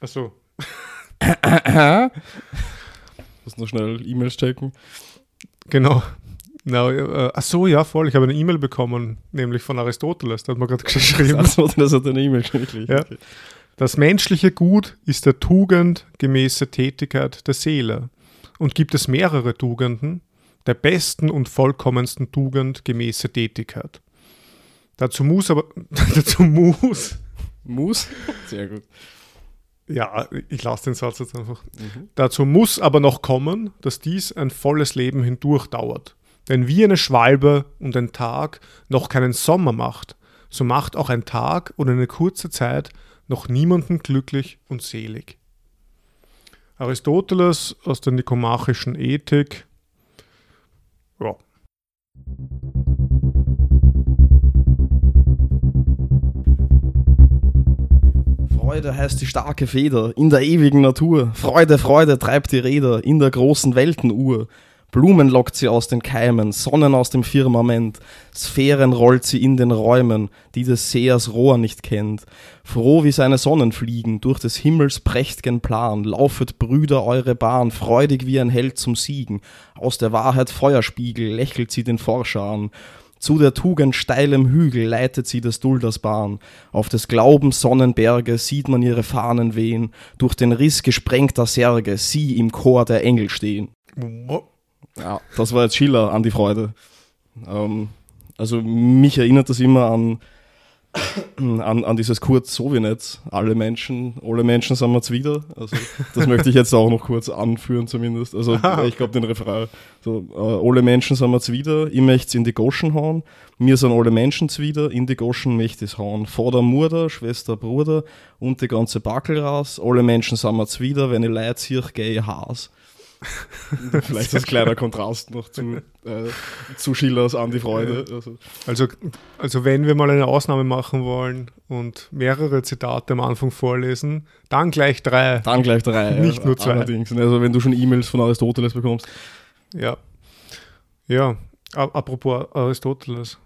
Achso. Muss noch schnell E-Mails checken. Genau. No, äh, ach so, ja, voll. Ich habe eine E-Mail bekommen, nämlich von Aristoteles. Da hat man gerade geschrieben. Das hat eine E-Mail geschrieben. Ja. Okay. Das menschliche Gut ist der Tugend gemäße Tätigkeit der Seele. Und gibt es mehrere Tugenden, der besten und vollkommensten Tugend gemäße Tätigkeit. Dazu muss aber, dazu muss, Mus? Sehr gut. Ja, ich lasse den Satz jetzt einfach. Mhm. Dazu muss aber noch kommen, dass dies ein volles Leben hindurch dauert. Denn wie eine Schwalbe und ein Tag noch keinen Sommer macht, so macht auch ein Tag oder eine kurze Zeit noch niemanden glücklich und selig. Aristoteles aus der Nikomachischen Ethik. Ja. Freude heißt die starke Feder in der ewigen Natur. Freude, Freude treibt die Räder in der großen Weltenuhr. Blumen lockt sie aus den Keimen, Sonnen aus dem Firmament, Sphären rollt sie in den Räumen, die des Sehers Rohr nicht kennt. Froh wie seine Sonnen fliegen, durch des Himmels prächt'gen Plan, laufet Brüder eure Bahn, freudig wie ein Held zum Siegen. Aus der Wahrheit Feuerspiegel lächelt sie den Forscher an. Zu der Tugend steilem Hügel leitet sie des Dulders Bahn. Auf des Glaubens Sonnenberge sieht man ihre Fahnen wehen, durch den Riss gesprengter Särge sie im Chor der Engel stehen. Ja, das war jetzt Schiller an die Freude. Ähm, also mich erinnert das immer an, an, an dieses Kurt Sowinetz, alle Menschen, alle Menschen sind wir wieder. Also das möchte ich jetzt auch noch kurz anführen zumindest. Also ich glaube den Refrain. So, äh, alle Menschen sind wir wieder, ich möchte in die Goschen hauen, mir sind alle Menschen wieder, in die Goschen möchte ich hauen. Vater, Mutter, Schwester, Bruder und die ganze Backelras, alle Menschen sind wir wieder, wenn ich Leid sehe, gehe ich Haas. Vielleicht als kleiner Kontrast noch zu, äh, zu Schillers An die Freude. Also, Also, also wenn wir mal eine Ausnahme machen wollen und mehrere Zitate am Anfang vorlesen, dann gleich drei. dann gleich drei. Nicht nur zwei. Allerdings. Also wenn du schon E-Mails von Aristoteles bekommst. Ja. Ja, apropos Aristoteles.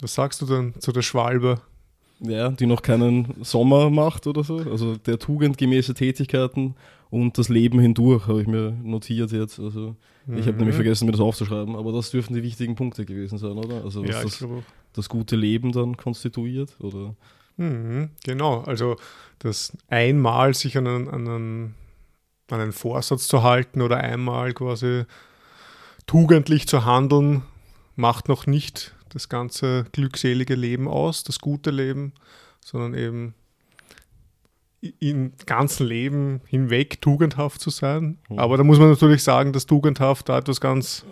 Was sagst du denn zu der Schwalbe? Ja, die noch keinen Sommer macht oder so. Also der tugendgemäße Tätigkeiten und das Leben hindurch habe ich mir notiert jetzt. Also ich habe Mhm. nämlich vergessen, mir das aufzuschreiben, aber das dürften die wichtigen Punkte gewesen sein, oder? Also was Ja, das, das gute Leben dann konstituiert, oder? Mhm, genau, also das einmal sich an einen, an, einen, an einen Vorsatz zu halten oder einmal quasi tugendlich zu handeln, macht noch nicht das ganze glückselige Leben aus, das gute Leben, sondern eben im ganzen Leben hinweg tugendhaft zu sein. Mhm. Aber da muss man natürlich sagen, dass tugendhaft da etwas ganz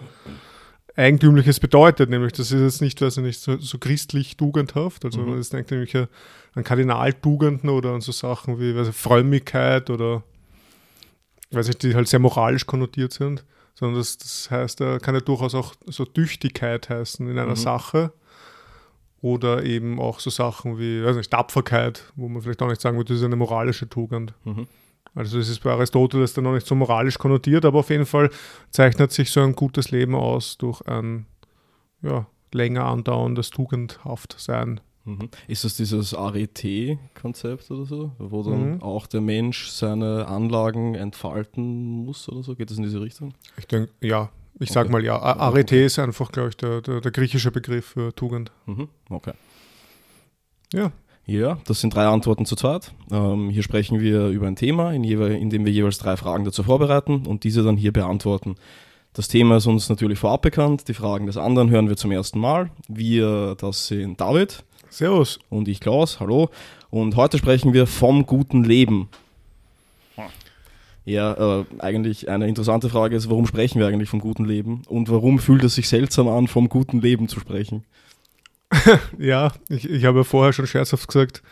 Eigentümliches bedeutet, nämlich das ist jetzt nicht, weiß ich nicht, so, so christlich tugendhaft, also Mhm. das denkt nämlich an Kardinaltugenden oder an so Sachen wie weiß ich, Frömmigkeit oder weiß ich, die halt sehr moralisch konnotiert sind, sondern das, das heißt, da kann ja durchaus auch so Tüchtigkeit heißen in einer Mhm. Sache oder eben auch so Sachen wie, weiß nicht, Tapferkeit, wo man vielleicht auch nicht sagen würde, das ist eine moralische Tugend. Mhm. Also es ist bei Aristoteles dann noch nicht so moralisch konnotiert, aber auf jeden Fall zeichnet sich so ein gutes Leben aus durch ein ja, länger andauerndes Tugendhaftsein. Mhm. Ist das dieses Arete-Konzept oder so, wo dann Mhm. auch der Mensch seine Anlagen entfalten muss oder so? Geht das in diese Richtung? Ich denke, ja, ich sag Okay. mal ja. Arete ist einfach, glaube ich, der, der, der griechische Begriff für Tugend. Mhm. Okay. Ja. Ja, das sind drei Antworten zu zweit. Ähm, hier sprechen wir über ein Thema, in, jewe- in dem wir jeweils drei Fragen dazu vorbereiten und diese dann hier beantworten. Das Thema ist uns natürlich vorab bekannt, die Fragen des anderen hören wir zum ersten Mal. Wir, das sind David Servus. und ich Klaus, hallo. Und heute sprechen wir vom guten Leben. Ja, äh, eigentlich eine interessante Frage ist, warum sprechen wir eigentlich vom guten Leben und warum fühlt es sich seltsam an, vom guten Leben zu sprechen? Ja, ich, ich habe ja vorher schon scherzhaft gesagt,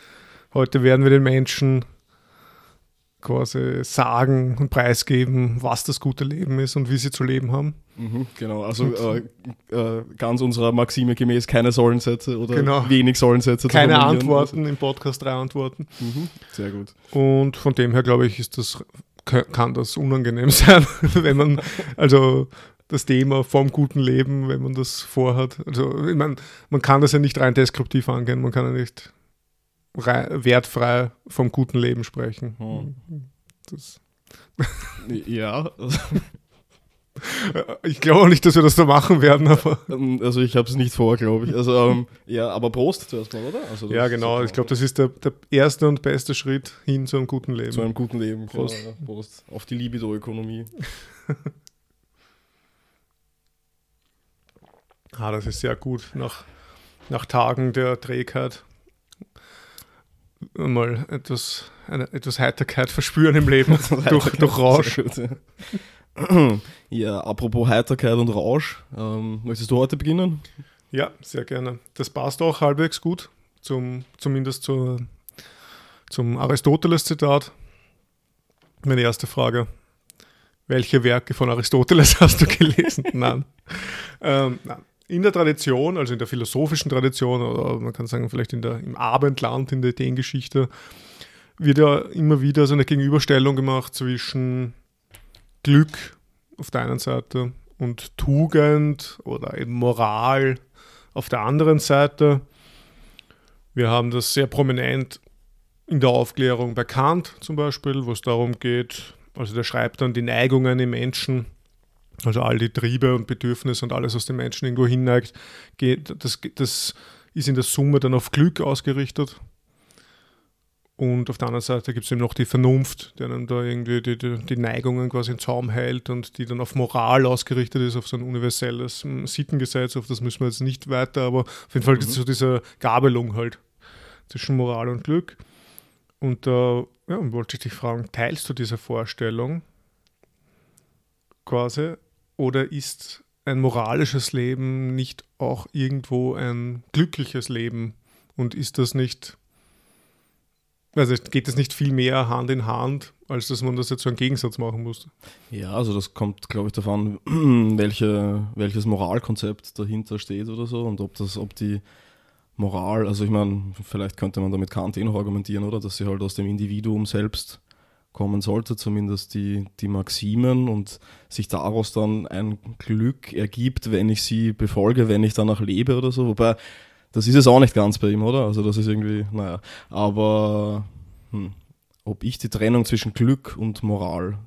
heute werden wir den Menschen quasi sagen und preisgeben, was das gute Leben ist und wie sie zu leben haben. Mhm, genau, also äh, äh, ganz unserer Maxime gemäß keine Sollensätze oder Genau. wenig Sollensätze Keine. Antworten im Podcast, drei Antworten. Also, mhm, sehr gut. Und von dem her, glaube ich, ist das, kann das unangenehm sein, wenn man, also das Thema vom guten Leben, wenn man das vorhat. Also, ich meine, man kann das ja nicht rein deskriptiv angehen, man kann ja nicht wertfrei vom guten Leben sprechen. Hm. Das, Ja, ich glaube auch nicht, dass wir das da machen werden, aber ähm, also ich habe es nicht vor, glaube ich. Also ähm, ja, aber Prost zuerst mal, oder? Also ja, genau. so- Ich glaube, das ist der, der erste und beste Schritt hin zu einem guten Leben. zu einem guten Leben. Prost. Genau, ja. Prost. Auf die Libido-Ökonomie. Ah, das ist sehr gut. Nach, nach Tagen der Trägheit mal etwas, eine, etwas Heiterkeit verspüren im Leben durch, durch Rausch. Gut, ja. ja, apropos Heiterkeit und Rausch, ähm, möchtest du heute beginnen? Ja, sehr gerne. Das passt auch halbwegs gut, zum, zumindest zur, zum Aristoteles-Zitat. Meine erste Frage. Welche Werke von Aristoteles hast du gelesen? nein. Ähm, nein. In der Tradition, also in der philosophischen Tradition, oder man kann sagen, vielleicht in der, im Abendland, in der Ideengeschichte, wird ja immer wieder so eine Gegenüberstellung gemacht zwischen Glück auf der einen Seite und Tugend oder eben Moral auf der anderen Seite. Wir haben das sehr prominent in der Aufklärung bei Kant zum Beispiel, wo es darum geht, also der schreibt dann die Neigungen im Menschen, also all die Triebe und Bedürfnisse und alles, was den Menschen irgendwo hinneigt, geht, das, das ist in der Summe dann auf Glück ausgerichtet. Und auf der anderen Seite gibt es eben noch die Vernunft, die dann da irgendwie die, die, die Neigungen quasi in Zaum hält und die dann auf Moral ausgerichtet ist, auf so ein universelles mm, Sittengesetz, auf das müssen wir jetzt nicht weiter, aber auf jeden Fall Mhm. so diese Gabelung halt zwischen Moral und Glück. Und da ja, wollte ich dich fragen, teilst du diese Vorstellung quasi oder ist ein moralisches Leben nicht auch irgendwo ein glückliches Leben? Und ist das nicht, also geht das nicht viel mehr Hand in Hand, als dass man das jetzt so einen Gegensatz machen muss? Ja, also das kommt, glaube ich, davon, welche, welches Moralkonzept dahinter steht oder so und ob das, ob die Moral, also ich meine, vielleicht könnte man damit Kant eh noch argumentieren, oder, dass sie halt aus dem Individuum selbst kommen sollte, zumindest die, die Maximen und sich daraus dann ein Glück ergibt, wenn ich sie befolge, wenn ich danach lebe oder so. Wobei, das ist es auch nicht ganz bei ihm, oder? Also das ist irgendwie, naja, aber hm, ob ich die Trennung zwischen Glück und Moral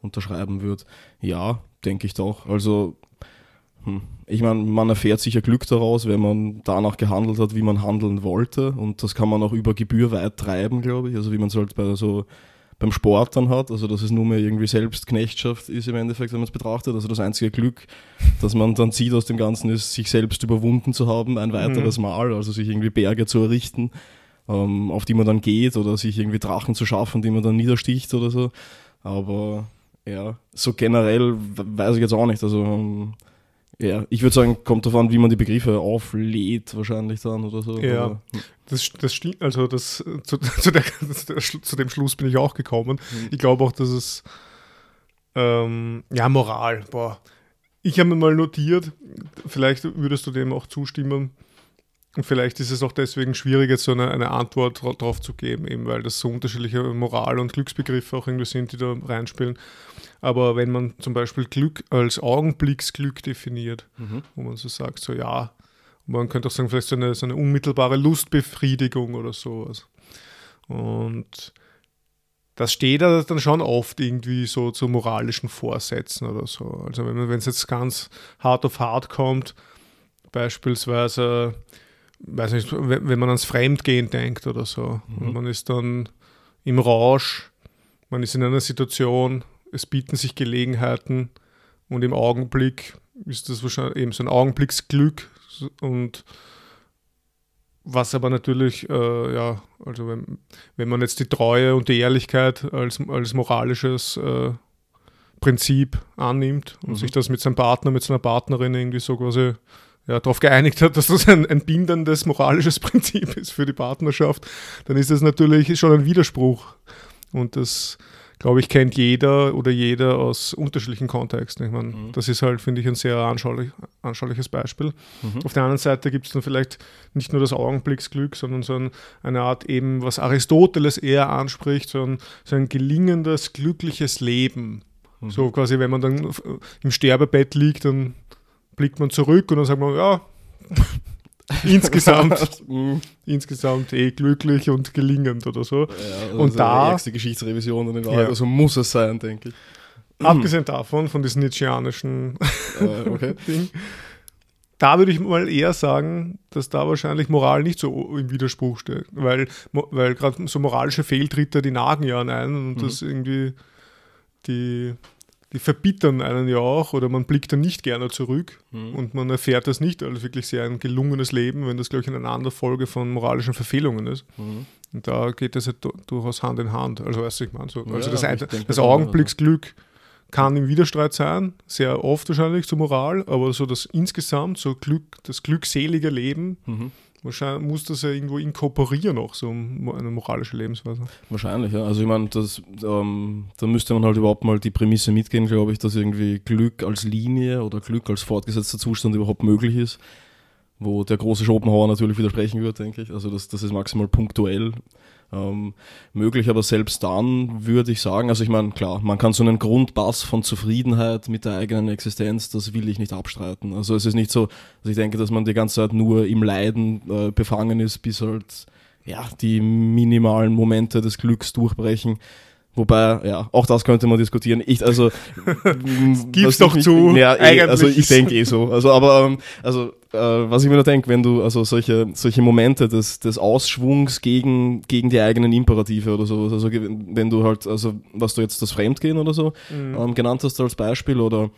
unterschreiben würde, ja, denke ich doch. Also hm, ich meine, man erfährt sicher Glück daraus, wenn man danach gehandelt hat, wie man handeln wollte. Und das kann man auch über Gebühr weit treiben, glaube ich. Also wie man es halt bei so beim Sport dann hat, also dass es nur mehr irgendwie Selbstknechtschaft ist im Endeffekt, wenn man es betrachtet. Also das einzige Glück, das man dann zieht aus dem Ganzen, ist, sich selbst überwunden zu haben, ein weiteres Mal, also sich irgendwie Berge zu errichten, ähm, auf die man dann geht oder sich irgendwie Drachen zu schaffen, die man dann niedersticht oder so. Aber ja, so generell we- weiß ich jetzt auch nicht. Also ähm, ja, ich würde sagen, kommt davon, wie man die Begriffe auflädt, wahrscheinlich dann oder so. Ja. Das, das stimmt, also das, zu, zu, der, zu dem Schluss bin ich auch gekommen. Ich glaube auch, dass es ähm, ja, Moral, boah. Ich habe mir mal notiert, vielleicht würdest du dem auch zustimmen. Und vielleicht ist es auch deswegen schwierig, jetzt so eine, eine Antwort drauf zu geben, eben weil das so unterschiedliche Moral- und Glücksbegriffe auch irgendwie sind, die da reinspielen. Aber wenn man zum Beispiel Glück als Augenblicksglück definiert, Mhm. wo man so sagt, so ja, man könnte auch sagen, vielleicht so eine, so eine unmittelbare Lustbefriedigung oder sowas. Und das steht da dann schon oft irgendwie so zu moralischen Vorsätzen oder so. Also wenn man- wenn es jetzt ganz hart auf hart kommt, beispielsweise, weiß nicht, wenn, wenn man ans Fremdgehen denkt oder so, Mhm. und man ist dann im Rausch, man ist in einer Situation, es bieten sich Gelegenheiten und im Augenblick ist das wahrscheinlich eben so ein Augenblicksglück und was aber natürlich, äh, ja, also wenn, wenn man jetzt die Treue und die Ehrlichkeit als, als moralisches äh, Prinzip annimmt und Mhm. sich das mit seinem Partner, mit seiner Partnerin irgendwie so quasi ja, darauf geeinigt hat, dass das ein, ein bindendes moralisches Prinzip ist für die Partnerschaft, dann ist das natürlich schon ein Widerspruch. Und das, glaube ich, kennt jeder oder jeder aus unterschiedlichen Kontexten. Ich meine, Mhm. das ist halt, finde ich, ein sehr anschaulich, anschauliches Beispiel. Mhm. Auf der anderen Seite gibt es dann vielleicht nicht nur das Augenblicksglück, sondern so ein, eine Art eben, was Aristoteles eher anspricht, so ein, so ein gelingendes, glückliches Leben. Mhm. So quasi, wenn man dann im Sterbebett liegt, dann blickt man zurück und dann sagt man, ja, insgesamt, Mhm. insgesamt eh glücklich und gelingend oder so. Ja, Und das ist da- die ärgste Geschichtsrevision in Wahrheit. Ja. Also muss es sein, denke ich. Abgesehen davon, von diesem Nietzscheanischen Äh, okay. Ding, da würde ich mal eher sagen, dass da wahrscheinlich Moral nicht so im Widerspruch steht. Weil, weil gerade so moralische Fehltritte, die nagen ja an einen und Mhm. das irgendwie, die, die verbittern einen ja auch oder man blickt dann nicht gerne zurück Mhm. und man erfährt das nicht als wirklich sehr ein gelungenes Leben, wenn das, glaube ich, eine Aneinanderfolge von moralischen Verfehlungen ist. Mhm. Und da geht das ja du- durchaus Hand in Hand. Also, weißt du, ich meine, so, also Ja, das, ein, denke das. Augenblicksglück kann im Widerstreit sein, sehr oft wahrscheinlich zur Moral, aber so das insgesamt, so Glück, das glückselige Leben, Mhm. Wahrscheinlich muss das ja irgendwo inkorporieren auch, so eine moralische Lebensweise. Wahrscheinlich, ja. Also ich meine, das, ähm, da müsste man halt überhaupt mal die Prämisse mitgehen, glaube ich, dass irgendwie Glück als Linie oder Glück als fortgesetzter Zustand überhaupt möglich ist. Wo der große Schopenhauer natürlich widersprechen wird, denke ich. Also das, das ist maximal punktuell ähm, möglich, aber selbst dann würde ich sagen, also ich meine, klar, man kann so einen Grundbass von Zufriedenheit mit der eigenen Existenz, das will ich nicht abstreiten. Also es ist nicht so, also ich denke, dass man die ganze Zeit nur im Leiden äh, befangen ist, bis halt ja, die minimalen Momente des Glücks durchbrechen. Wobei, ja, auch das könnte man diskutieren. Ich, also, Gib's doch ich zu, Ja, eh, also ich denke eh so. Also, aber, ähm, also, äh, was ich mir da denke, wenn du, also solche, solche Momente des, des Ausschwungs gegen, gegen die eigenen Imperative oder so, also wenn du halt, also, was du jetzt das Fremdgehen oder so ähm, genannt hast als Beispiel oder,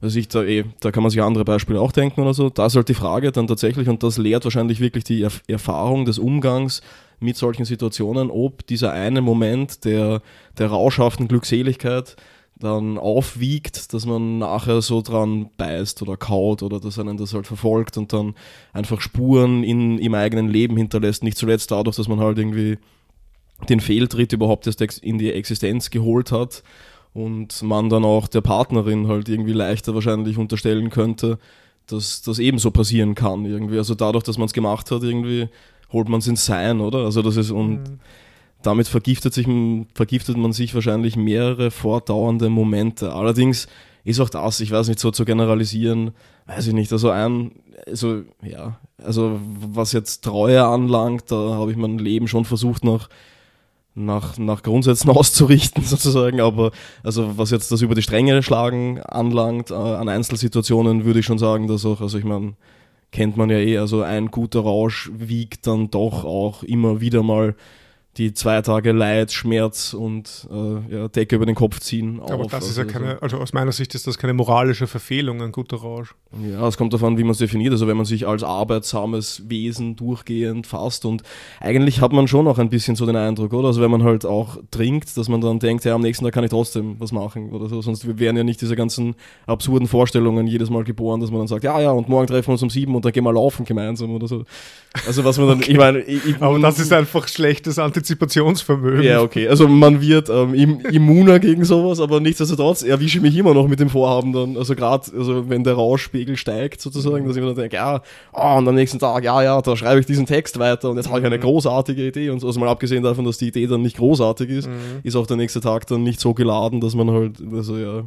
also ich da eh, da kann man sich andere Beispiele auch denken oder so. Da ist halt die Frage dann tatsächlich, und das lehrt wahrscheinlich wirklich die Erf Erfahrung des Umgangs mit solchen Situationen, ob dieser eine Moment der, der rauschhaften Glückseligkeit dann aufwiegt, dass man nachher so dran beißt oder kaut oder dass einen das halt verfolgt und dann einfach Spuren in, im eigenen Leben hinterlässt. Nicht zuletzt dadurch, dass man halt irgendwie den Fehltritt überhaupt erst in die Existenz geholt hat und man dann auch der Partnerin halt irgendwie leichter wahrscheinlich unterstellen könnte, dass das ebenso passieren kann irgendwie. Also dadurch, dass man es gemacht hat, irgendwie holt man es ins Sein, oder? Also das ist und Mhm. damit vergiftet, sich, vergiftet man sich wahrscheinlich mehrere fortdauernde Momente. Allerdings ist auch das, ich weiß nicht, so zu generalisieren, weiß ich nicht, also ein, also ja, also was jetzt Treue anlangt, da habe ich mein Leben schon versucht nach, nach, nach Grundsätzen auszurichten sozusagen, aber also was jetzt das über die Stränge schlagen anlangt, äh, an Einzelsituationen würde ich schon sagen, dass auch, also ich meine, kennt man ja eh, also ein guter Rausch wiegt dann doch auch immer wieder mal die zwei Tage Leid, Schmerz und äh, ja, Decke über den Kopf ziehen. Aber auf. das ist ja Also, keine, also aus meiner Sicht ist das keine moralische Verfehlung, ein guter Rausch. Ja, es kommt davon, wie man es definiert. Also wenn man sich als arbeitsames Wesen durchgehend fasst und eigentlich hat man schon auch ein bisschen so den Eindruck, oder? Also wenn man halt auch trinkt, dass man dann denkt, ja, am nächsten Tag kann ich trotzdem was machen oder so. Sonst wären ja nicht diese ganzen absurden Vorstellungen jedes Mal geboren, dass man dann sagt, ja, ja, und morgen treffen wir uns um sieben und dann gehen wir laufen gemeinsam oder so. Also was man dann, ich meine, ich, ich, Aber das ist einfach schlechtes Antizipationsvermögen. ja, okay. Also man wird ähm, im, immuner gegen sowas, aber nichtsdestotrotz erwische ich mich immer noch mit dem Vorhaben dann, also gerade, also wenn der Rauschpegel steigt sozusagen, dass ich mir dann denke, ja, oh, und am nächsten Tag, ja, ja, da schreibe ich diesen Text weiter und jetzt habe ich eine großartige Idee und so. Also mal abgesehen davon, dass die Idee dann nicht großartig ist, ist auch der nächste Tag dann nicht so geladen, dass man halt, also ja,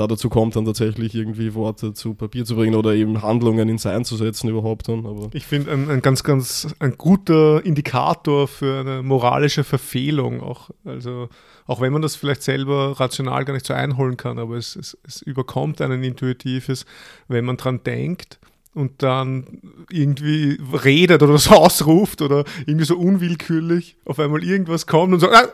da dazu kommt, dann tatsächlich irgendwie Worte zu Papier zu bringen oder eben Handlungen ins Sein zu setzen überhaupt dann, aber Ich finde ein, ein ganz, ganz ein guter Indikator für eine moralische Verfehlung auch. Also auch wenn man das vielleicht selber rational gar nicht so einholen kann, aber es, es, es überkommt einen intuitives, wenn man dran denkt und dann irgendwie redet oder so ausruft oder irgendwie so unwillkürlich auf einmal irgendwas kommt und so, ah,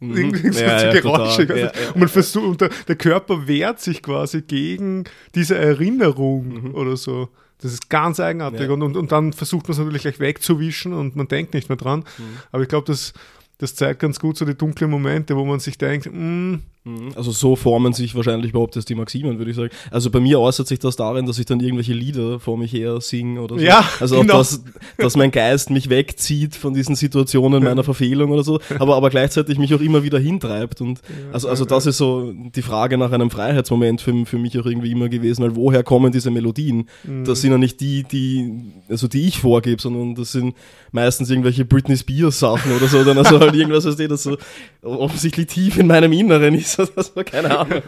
irgendwie so Ja, ja, Geräusche. total. Ja, also. Und man versucht, und der, der Körper wehrt sich quasi gegen diese Erinnerung oder so. Das ist ganz eigenartig. Mhm. Und, und, und dann versucht man es natürlich gleich wegzuwischen und man denkt nicht mehr dran. Mhm. Aber ich glaube, das, das zeigt ganz gut so die dunklen Momente, wo man sich denkt, mm, Mhm. Also so formen sich wahrscheinlich überhaupt erst die Maximen, würde ich sagen. Also bei mir äußert sich das darin, dass ich dann irgendwelche Lieder vor mich her singe oder so. Ja, also genau. auch das, dass mein Geist mich wegzieht von diesen Situationen meiner Verfehlung oder so, aber, aber gleichzeitig mich auch immer wieder hintreibt. Und also, also das ist so die Frage nach einem Freiheitsmoment für, für mich auch irgendwie immer gewesen, weil woher kommen diese Melodien? Mhm. Das sind ja nicht die, die, also die ich vorgebe, sondern das sind meistens irgendwelche Britney Spears Sachen oder so, dann also halt irgendwas, was das so offensichtlich tief in meinem Inneren ist, oder so, keine Ahnung.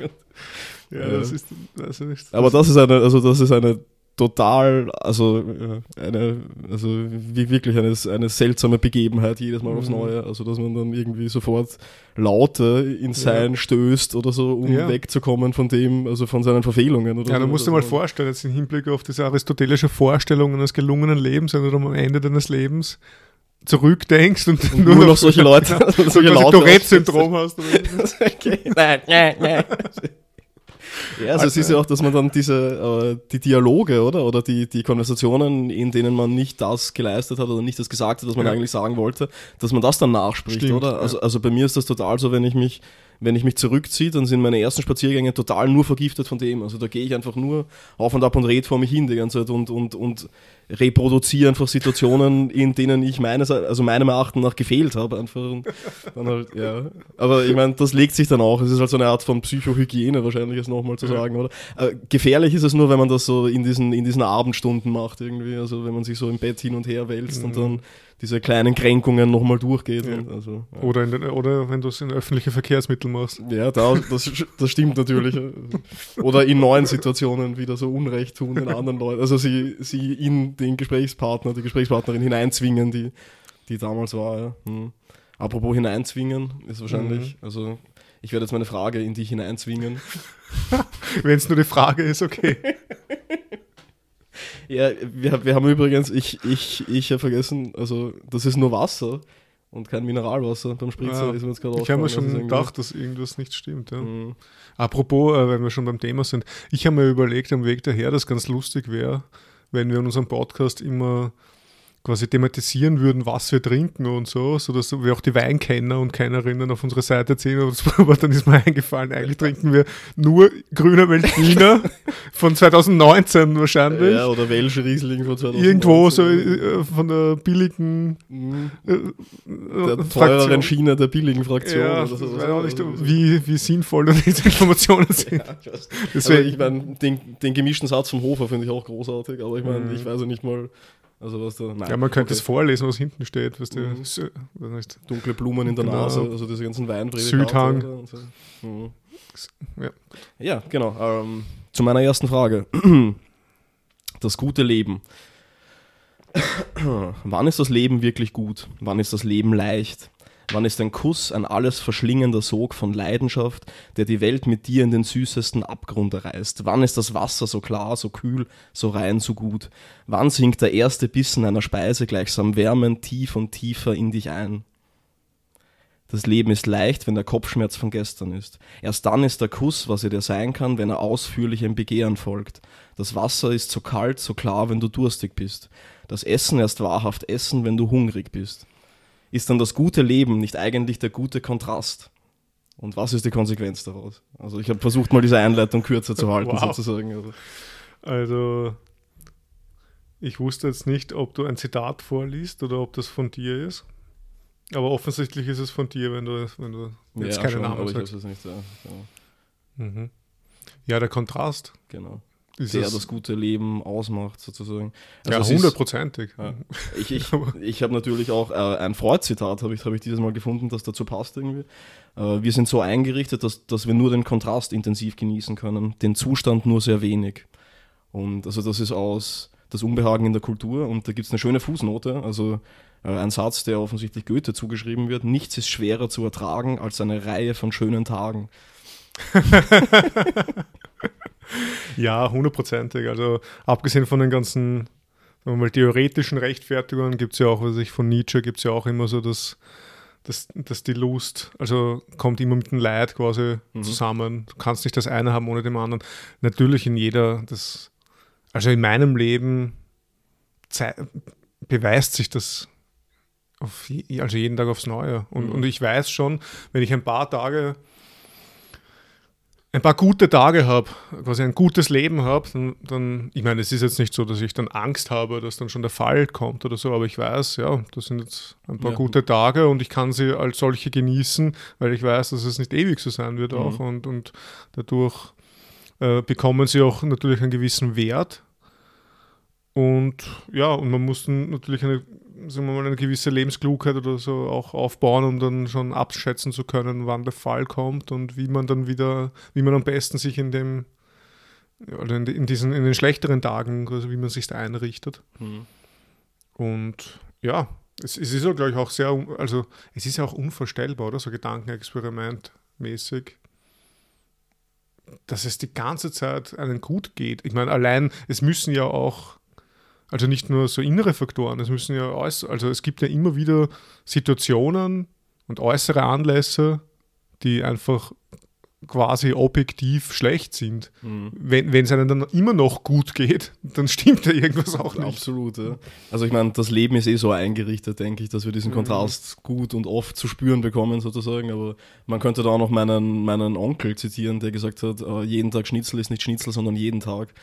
ja, Ja. das ist, das ist Aber das ist eine, also das ist eine total, also, äh, eine, also wie wirklich eine, eine seltsame Begebenheit jedes Mal aufs Mhm. Neue. Also, dass man dann irgendwie sofort Laute in Sein stößt oder so, um Ja. wegzukommen von dem, also von seinen Verfehlungen oder Ja, so. da musst du Also, mal vorstellen, jetzt im Hinblick auf diese aristotelische Vorstellung eines gelungenen Lebens, du dann am Ende deines Lebens zurückdenkst und, Und nur noch solche Leute, solche quasi Laute Tourette-Syndrom hast. Okay. Nein, nein, nein. Ja, also es ist ja auch, dass man dann diese, äh, die Dialoge, oder? Oder die, die Konversationen, in denen man nicht das geleistet hat oder nicht das gesagt hat, was man Ja. eigentlich sagen wollte, dass man das dann nachspricht, Stimmt, oder? ja. Also, also bei mir ist das total so, wenn ich mich, wenn ich mich zurückziehe, dann sind meine ersten Spaziergänge total nur vergiftet von dem. Also da gehe ich einfach nur auf und ab und rede vor mich hin die ganze Zeit und, und, und reproduziere einfach Situationen, in denen ich meines, also meinem Erachten nach gefehlt habe. Einfach. Und dann halt, ja. Aber ich meine, das legt sich dann auch. Es ist halt so eine Art von Psychohygiene wahrscheinlich, es nochmal zu sagen, oder? Äh, gefährlich ist es nur, wenn man das so in diesen, in diesen Abendstunden macht irgendwie. Also wenn man sich so im Bett hin und her wälzt und Mhm. dann diese kleinen Kränkungen nochmal durchgeht. Ja. Also, ja. Oder, den, oder wenn du es in öffentliche Verkehrsmittel machst. Ja, da, das, das stimmt natürlich. Oder in neuen Situationen wieder so Unrecht tun den anderen Leuten. Also sie, sie in den Gesprächspartner, die Gesprächspartnerin hineinzwingen, die, die damals war. Ja. Hm. Apropos hineinzwingen, ist wahrscheinlich, also ich werde jetzt meine Frage in dich hineinzwingen. Wenn es nur die Frage ist, okay. Ja, wir, wir haben übrigens, ich, ich, ich habe vergessen, also das ist nur Wasser und kein Mineralwasser beim Spritzer. Ja, ist mir jetzt gerade Ich habe mir das schon irgendwie- gedacht, dass irgendwas nicht stimmt. Ja. Hm. Apropos, äh, wenn wir schon beim Thema sind, ich habe mir überlegt am Weg daher, dass ganz lustig wäre, wenn wir in unserem Podcast immer quasi thematisieren würden, was wir trinken und so, sodass wir auch die Weinkenner und Kennerinnen auf unsere Seite ziehen. Und aber dann ist mir eingefallen, eigentlich trinken wir nur grüner Veltliner von 2019 wahrscheinlich. Ja, oder Welsch Riesling von 2019. Irgendwo so äh, von der billigen Mhm. äh, der äh, teureren Schiene der billigen Fraktion. Ja, oder ich so. weiß auch nicht, wie, wie sinnvoll diese Informationen sind. Ja, ich. Deswegen- also ich meine, den, den gemischten Satz vom Hofer finde ich auch großartig, aber ich meine, Mhm. ich weiß ja nicht mal, also was da. Nein, Ja, man könnte okay. es vorlesen, was hinten steht. Du, Mhm. Weiß nicht. Dunkle Blumen in der Genau. Nase, also diese ganzen Weinprädikate. Südhang. Und so. Mhm. Ja. Ja, genau. Ähm, zu meiner ersten Frage. Das gute Leben. Wann ist das Leben wirklich gut? Wann ist das Leben leicht? Wann ist ein Kuss ein alles verschlingender Sog von Leidenschaft, der die Welt mit dir in den süßesten Abgrund reißt? Wann ist das Wasser so klar, so kühl, so rein, so gut? Wann sinkt der erste Bissen einer Speise gleichsam wärmend tief und tiefer in dich ein? Das Leben ist leicht, wenn der Kopfschmerz von gestern ist. Erst dann ist der Kuss, was er dir sein kann, wenn er ausführlichem Begehren folgt. Das Wasser ist so kalt, so klar, wenn du durstig bist. Das Essen erst wahrhaft Essen, wenn du hungrig bist. Ist dann das gute Leben nicht eigentlich der gute Kontrast? Und was ist die Konsequenz daraus? Also ich habe versucht, mal diese Einleitung kürzer zu halten, Wow. sozusagen. Also, Also, ich wusste jetzt nicht, ob du ein Zitat vorliest oder ob das von dir ist. Aber offensichtlich ist es von dir, wenn du, wenn du jetzt ja, keinen schon, Namen ich sagst. es nicht. Ja, ja, Mhm. Ja, der Kontrast genau. Ist Der es. das gute Leben ausmacht, sozusagen. ja, es ist- hundertprozentig. Ja. Ich, ich, ich habe natürlich auch äh, ein Freud-Zitat, habe ich, hab ich dieses Mal gefunden, das dazu passt irgendwie. Äh, wir sind so eingerichtet, dass, dass wir nur den Kontrast intensiv genießen können, den Zustand nur sehr wenig. Und also das ist aus das Unbehagen in der Kultur und da gibt es eine schöne Fußnote, also äh, ein Satz, der offensichtlich Goethe zugeschrieben wird, nichts ist schwerer zu ertragen als eine Reihe von schönen Tagen. Ja, hundertprozentig. Also abgesehen von den ganzen mal, theoretischen Rechtfertigungen gibt es ja auch, was ich von Nietzsche gibt es ja auch immer so, dass, dass, dass die Lust, also kommt immer mit dem Leid quasi Mhm. zusammen. Du kannst nicht das eine haben ohne dem anderen. Natürlich in jeder, das, also in meinem Leben beweist sich das auf also jeden Tag aufs Neue. Und, Mhm. und ich weiß schon, wenn ich ein paar Tage ein paar gute Tage habe, quasi ein gutes Leben habe, dann, dann, ich meine, es ist jetzt nicht so, dass ich dann Angst habe, dass dann schon der Fall kommt oder so, aber ich weiß, ja, das sind jetzt ein paar Ja. gute Tage und ich kann sie als solche genießen, weil ich weiß, dass es nicht ewig so sein wird Mhm. auch und, und dadurch äh, bekommen sie auch natürlich einen gewissen Wert. Und ja, und man muss dann natürlich eine, sagen wir mal, eine gewisse Lebensklugheit oder so auch aufbauen, um dann schon abschätzen zu können, wann der Fall kommt und wie man dann wieder, wie man am besten sich in dem oder in, in, diesen, in den schlechteren Tagen, also wie man sich da einrichtet. Mhm. Und ja, es, es ist ja, glaube ich, auch sehr, also es ist ja auch unvorstellbar, oder? So Gedankenexperiment mäßig, dass es die ganze Zeit einem gut geht. Ich meine, allein, es müssen ja auch, also nicht nur so innere Faktoren, es müssen ja also es gibt ja immer wieder Situationen und äußere Anlässe, die einfach quasi objektiv schlecht sind. Mhm. Wenn es einem dann immer noch gut geht, dann stimmt ja irgendwas auch nicht. Absolut, ja. Also ich meine, das Leben ist eh so eingerichtet, denke ich, dass wir Mhm. diesen Kontrast gut und oft zu spüren bekommen, sozusagen. Aber man könnte da auch noch meinen, meinen Onkel zitieren, der gesagt hat, äh, jeden Tag Schnitzel ist nicht Schnitzel, sondern jeden Tag.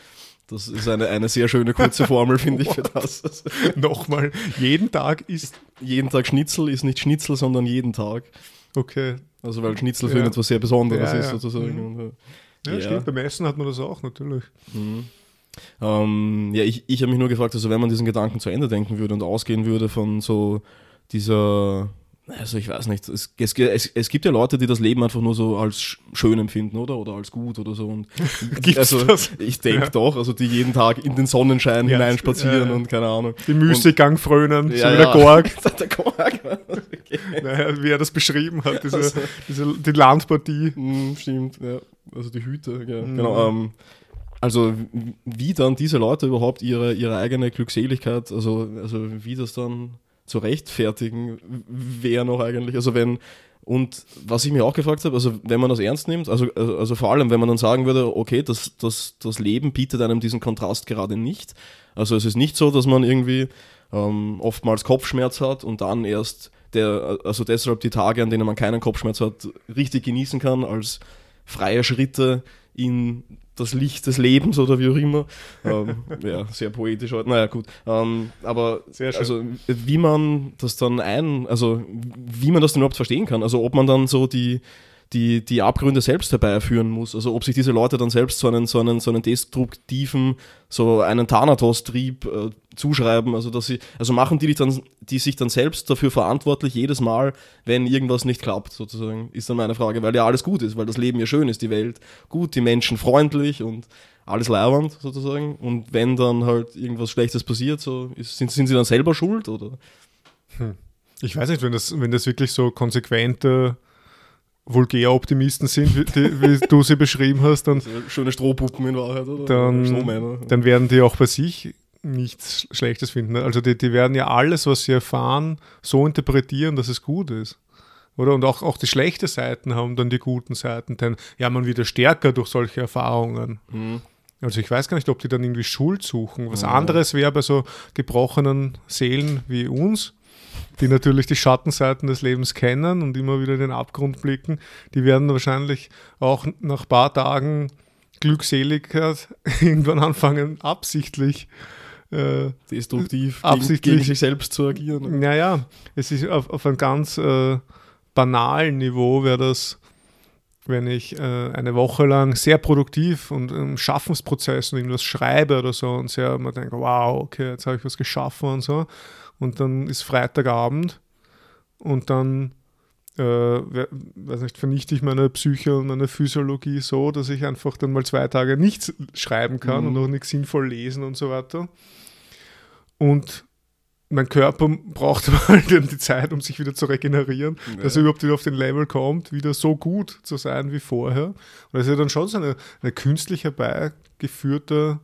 Das ist eine, eine sehr schöne kurze Formel, finde ich, für das. Nochmal, jeden Tag ist jeden Tag Schnitzel ist nicht Schnitzel, sondern jeden Tag. okay. Also weil Schnitzel für ihn etwas sehr Besonderes Ja, ist, sozusagen. Mhm. Äh, Ja, Ja. stimmt. Beim Essen hat man das auch natürlich. Mhm. Ähm, ja, ich, ich habe mich nur gefragt, also wenn man diesen Gedanken zu Ende denken würde und ausgehen würde von so dieser, also ich weiß nicht, es, es, es, gibt ja Leute, die das Leben einfach nur so als sch- schön empfinden, oder? Oder als gut oder so. Und Gibt's also das? ich denke Ja. doch, also die jeden Tag in den Sonnenschein Ja, hineinspazieren ja, und keine Ahnung. Die Müßiggang frönen, so Ja, wie der. Gorg. der Gorg. okay. Naja, wie er das beschrieben hat, diese, Also. diese, die Landpartie. Mm, stimmt, ja. Also die Hüte, ja. Mhm. Genau. Ähm, also wie dann diese Leute überhaupt ihre, ihre eigene Glückseligkeit, also, also wie das dann zu rechtfertigen wäre noch eigentlich. Also wenn, und was ich mir auch gefragt habe, also wenn man das ernst nimmt, also, also, also vor allem, wenn man dann sagen würde, okay, das, das, das Leben bietet einem diesen Kontrast gerade nicht. Also es ist nicht so, dass man irgendwie ähm, oftmals Kopfschmerz hat und dann erst der, also deshalb die Tage, an denen man keinen Kopfschmerz hat, richtig genießen kann, als freie Schritte in das Licht des Lebens oder wie auch immer. ähm, ja, sehr poetisch. Naja, gut. Ähm, aber Sehr schön. also wie man das dann ein, also wie man das denn überhaupt verstehen kann. Also ob man dann so die, die, die Abgründe selbst herbeiführen muss. Also ob sich diese Leute dann selbst so einen, so einen, so einen destruktiven, so einen Thanatos-Trieb äh, zuschreiben. Also dass sie, also machen die, dann, die sich dann selbst dafür verantwortlich jedes Mal, wenn irgendwas nicht klappt, sozusagen, ist dann meine Frage, weil ja alles gut ist, weil das Leben ja schön ist, die Welt gut, die Menschen freundlich und alles leibernd sozusagen. Und wenn dann halt irgendwas Schlechtes passiert, so ist, sind, sind sie dann selber schuld oder? Ich weiß nicht, wenn das, wenn das wirklich so konsequente Vulgäroptimisten sind, wie, die, wie du sie beschrieben hast, dann, schöne Strohpuppen in Wahrheit, oder? Dann- dann werden die auch bei sich nichts Schlechtes finden. Also die, die werden ja alles, was sie erfahren, so interpretieren, dass es gut ist. Oder? Und auch, auch die schlechten Seiten haben dann die guten Seiten, denn ja, man wird ja stärker durch solche Erfahrungen. Mhm. Also ich weiß gar nicht, ob die dann irgendwie Schuld suchen. Was Ja. anderes wäre bei so gebrochenen Seelen wie uns, die natürlich die Schattenseiten des Lebens kennen und immer wieder in den Abgrund blicken, die werden wahrscheinlich auch nach ein paar Tagen Glückseligkeit irgendwann anfangen, absichtlich. Äh, Destruktiv Absichtlich. Gegen, gegen sich selbst zu agieren. naja, es ist auf, auf einem ganz äh, banalen Niveau wäre das, wenn ich äh, eine Woche lang sehr produktiv und im Schaffensprozess und irgendwas schreibe oder so und sehr man denkt, wow, okay, jetzt habe ich was geschaffen und so. Und dann ist Freitagabend und dann äh, we- weiß nicht, vernichte ich meine Psyche und meine Physiologie so, dass ich einfach dann mal zwei Tage nichts schreiben kann Mhm. und auch nichts sinnvoll lesen und so weiter. Und mein Körper braucht halt dann die Zeit, um sich wieder zu regenerieren, dass er überhaupt wieder auf den Level kommt, wieder so gut zu sein wie vorher. Und das ist ja dann schon so eine, eine künstlich herbeigeführte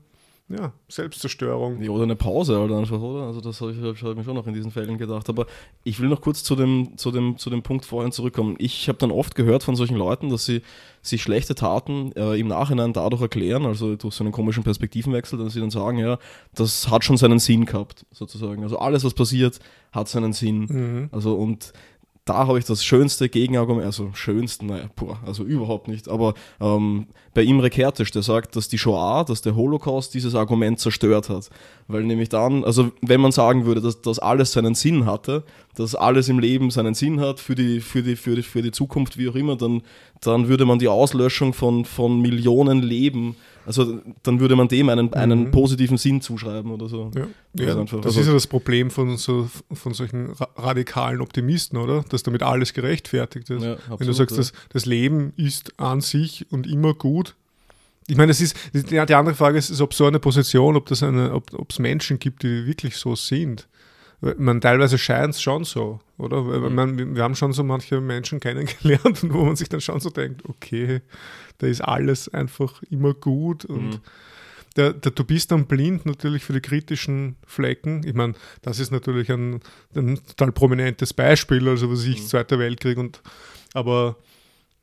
ja, Selbstzerstörung. Ja, oder eine Pause halt einfach, oder? Also das habe ich, hab ich mir schon noch in diesen Fällen gedacht. Aber ich will noch kurz zu dem, zu dem, zu dem Punkt vorhin zurückkommen. Ich habe dann oft gehört von solchen Leuten, dass sie sich schlechte Taten äh, im Nachhinein dadurch erklären, also durch so einen komischen Perspektivenwechsel, dass sie dann sagen, ja, das hat schon seinen Sinn gehabt, sozusagen. Also alles, was passiert, hat seinen Sinn. Mhm. Also und da habe ich das schönste Gegenargument, also schönsten, naja, boah, also überhaupt nicht, aber ähm, bei Imre Kertész, der sagt, dass die Shoah, dass der Holocaust dieses Argument zerstört hat. Weil nämlich dann, also wenn man sagen würde, dass das alles seinen Sinn hatte, dass alles im Leben seinen Sinn hat für die, für die, für die, für die Zukunft, wie auch immer, dann, dann würde man die Auslöschung von, von Millionen Leben, also dann würde man dem einen, einen Mhm. positiven Sinn zuschreiben oder so. Ja, Das ja, ist einfach- das also- ist ja das Problem von, so, von solchen ra radikalen Optimisten, oder? Dass damit alles gerechtfertigt ist. Ja, Wenn du absolut, sagst, ja. das, das Leben ist an sich und immer gut, ich meine, das ist, die, die andere Frage ist, ist ob so eine Position, ob es ob, Menschen gibt, die wirklich so sind. Man, teilweise scheint es schon so, oder? Mhm. Man, wir haben schon so manche Menschen kennengelernt, wo man sich dann schon so denkt, okay, da ist alles einfach immer gut und mhm. der, der, du bist dann blind natürlich für die kritischen Flecken. Ich meine, das ist natürlich ein, ein total prominentes Beispiel, also was ich, mhm. Zweiter Weltkrieg und aber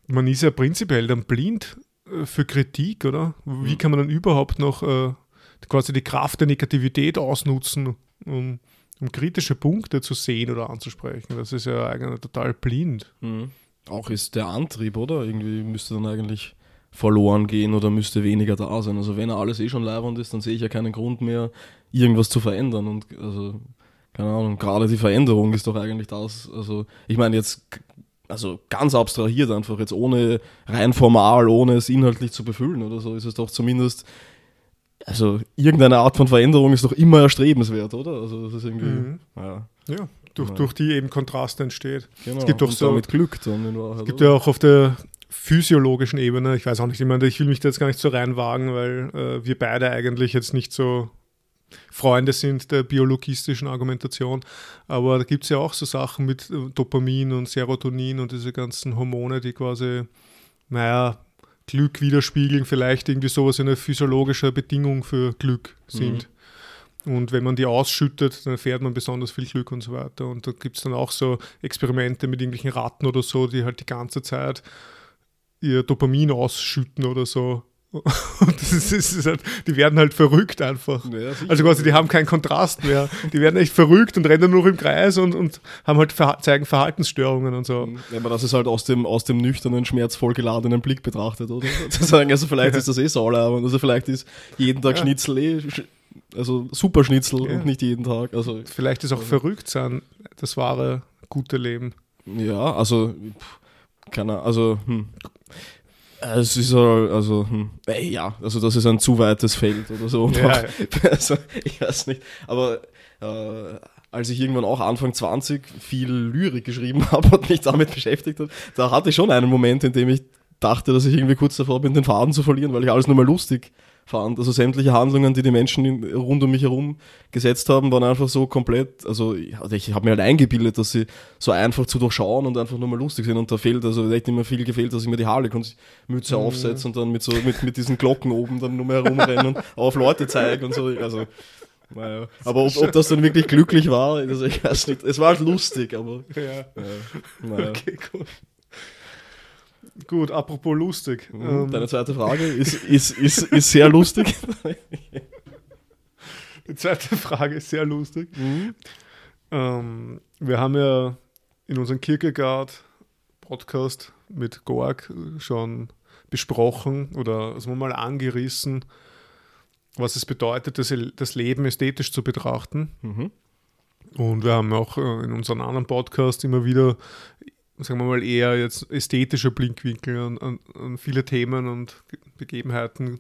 man ist ja prinzipiell dann blind äh, für Kritik, oder? Wie mhm. kann man dann überhaupt noch äh, quasi die Kraft der Negativität ausnutzen, um um kritische Punkte zu sehen oder anzusprechen. Das ist ja eigentlich total blind. Mhm. Auch ist der Antrieb, oder? Irgendwie müsste dann eigentlich verloren gehen oder müsste weniger da sein. Also wenn er alles eh schon leibend ist, dann sehe ich ja keinen Grund mehr, irgendwas zu verändern. Und also, keine Ahnung, gerade die Veränderung ist doch eigentlich das. Also, ich meine jetzt, also ganz abstrahiert einfach, jetzt ohne rein formal, ohne es inhaltlich zu befüllen oder so, ist es doch zumindest also irgendeine Art von Veränderung ist doch immer erstrebenswert, oder? Also das ist irgendwie, mhm. ja. ja. Durch, durch die eben Kontraste entsteht. Genau. Es gibt doch so mit Glück dann in Wahrheit. Es gibt oder? ja auch auf der physiologischen Ebene, ich weiß auch nicht, ich, meine, ich will mich da jetzt gar nicht so reinwagen, weil äh, wir beide eigentlich jetzt nicht so Freunde sind der biologistischen Argumentation. Aber da gibt es ja auch so Sachen mit äh, Dopamin und Serotonin und diese ganzen Hormone, die quasi, naja, Glück widerspiegeln, vielleicht irgendwie sowas eine physiologische Bedingung für Glück sind. Mhm. Und wenn man die ausschüttet, dann erfährt man besonders viel Glück und so weiter. Und da gibt es dann auch so Experimente mit irgendwelchen Ratten oder so, die halt die ganze Zeit ihr Dopamin ausschütten oder so. Das ist, das ist halt, die werden halt verrückt einfach. Ja, also quasi, die haben keinen Kontrast mehr. Die werden echt verrückt und rennen nur im Kreis und, und haben halt zeigen Verhaltensstörungen und so. Ja, aber das ist halt aus dem, aus dem nüchternen, schmerzvoll geladenen Blick betrachtet, oder? Zu sagen, also vielleicht ist das eh Sauerleibend, also vielleicht ist jeden Tag ja. Schnitzel eh, also super Schnitzel ja. und nicht jeden Tag. Also, vielleicht ist auch also. verrückt sein das wahre gute Leben. Ja, also, keine also, hm. Es ist also, hm, ja, also das ist ein zu weites Feld oder so. Ja, also, ich weiß nicht. Aber äh, als ich irgendwann auch Anfang 20 viel Lyrik geschrieben habe und mich damit beschäftigt habe, da hatte ich schon einen Moment, in dem ich dachte, dass ich irgendwie kurz davor bin, den Faden zu verlieren, weil ich alles nur mal lustig fand. Also sämtliche Handlungen, die die Menschen rund um mich herum gesetzt haben, waren einfach so komplett, also ich, also ich habe mir halt eingebildet, dass sie so einfach zu durchschauen und einfach nur mal lustig sind und da fehlt, also echt immer viel gefehlt, dass ich mir die Harley-Mütze mhm. aufsetze und dann mit so, mit, mit diesen Glocken oben dann nur mehr herumrennen und auf Leute zeige und so, also naja. Aber ob, ob, das dann wirklich glücklich war, also ich weiß nicht. Es war halt lustig, aber. Ja. ja naja. Okay, gut. Gut, apropos lustig. Mhm, ähm, deine zweite Frage ist, ist, ist, ist sehr lustig. Die zweite Frage ist sehr lustig. Mhm. Ähm, wir haben ja in unserem Kierkegaard-Podcast mit Gorg schon besprochen oder also mal angerissen, was es bedeutet, das, Leben ästhetisch zu betrachten. Mhm. Und wir haben auch äh, in unseren anderen Podcast immer wieder sagen wir mal, eher jetzt ästhetischer Blickwinkel an, an, an viele Themen und Begebenheiten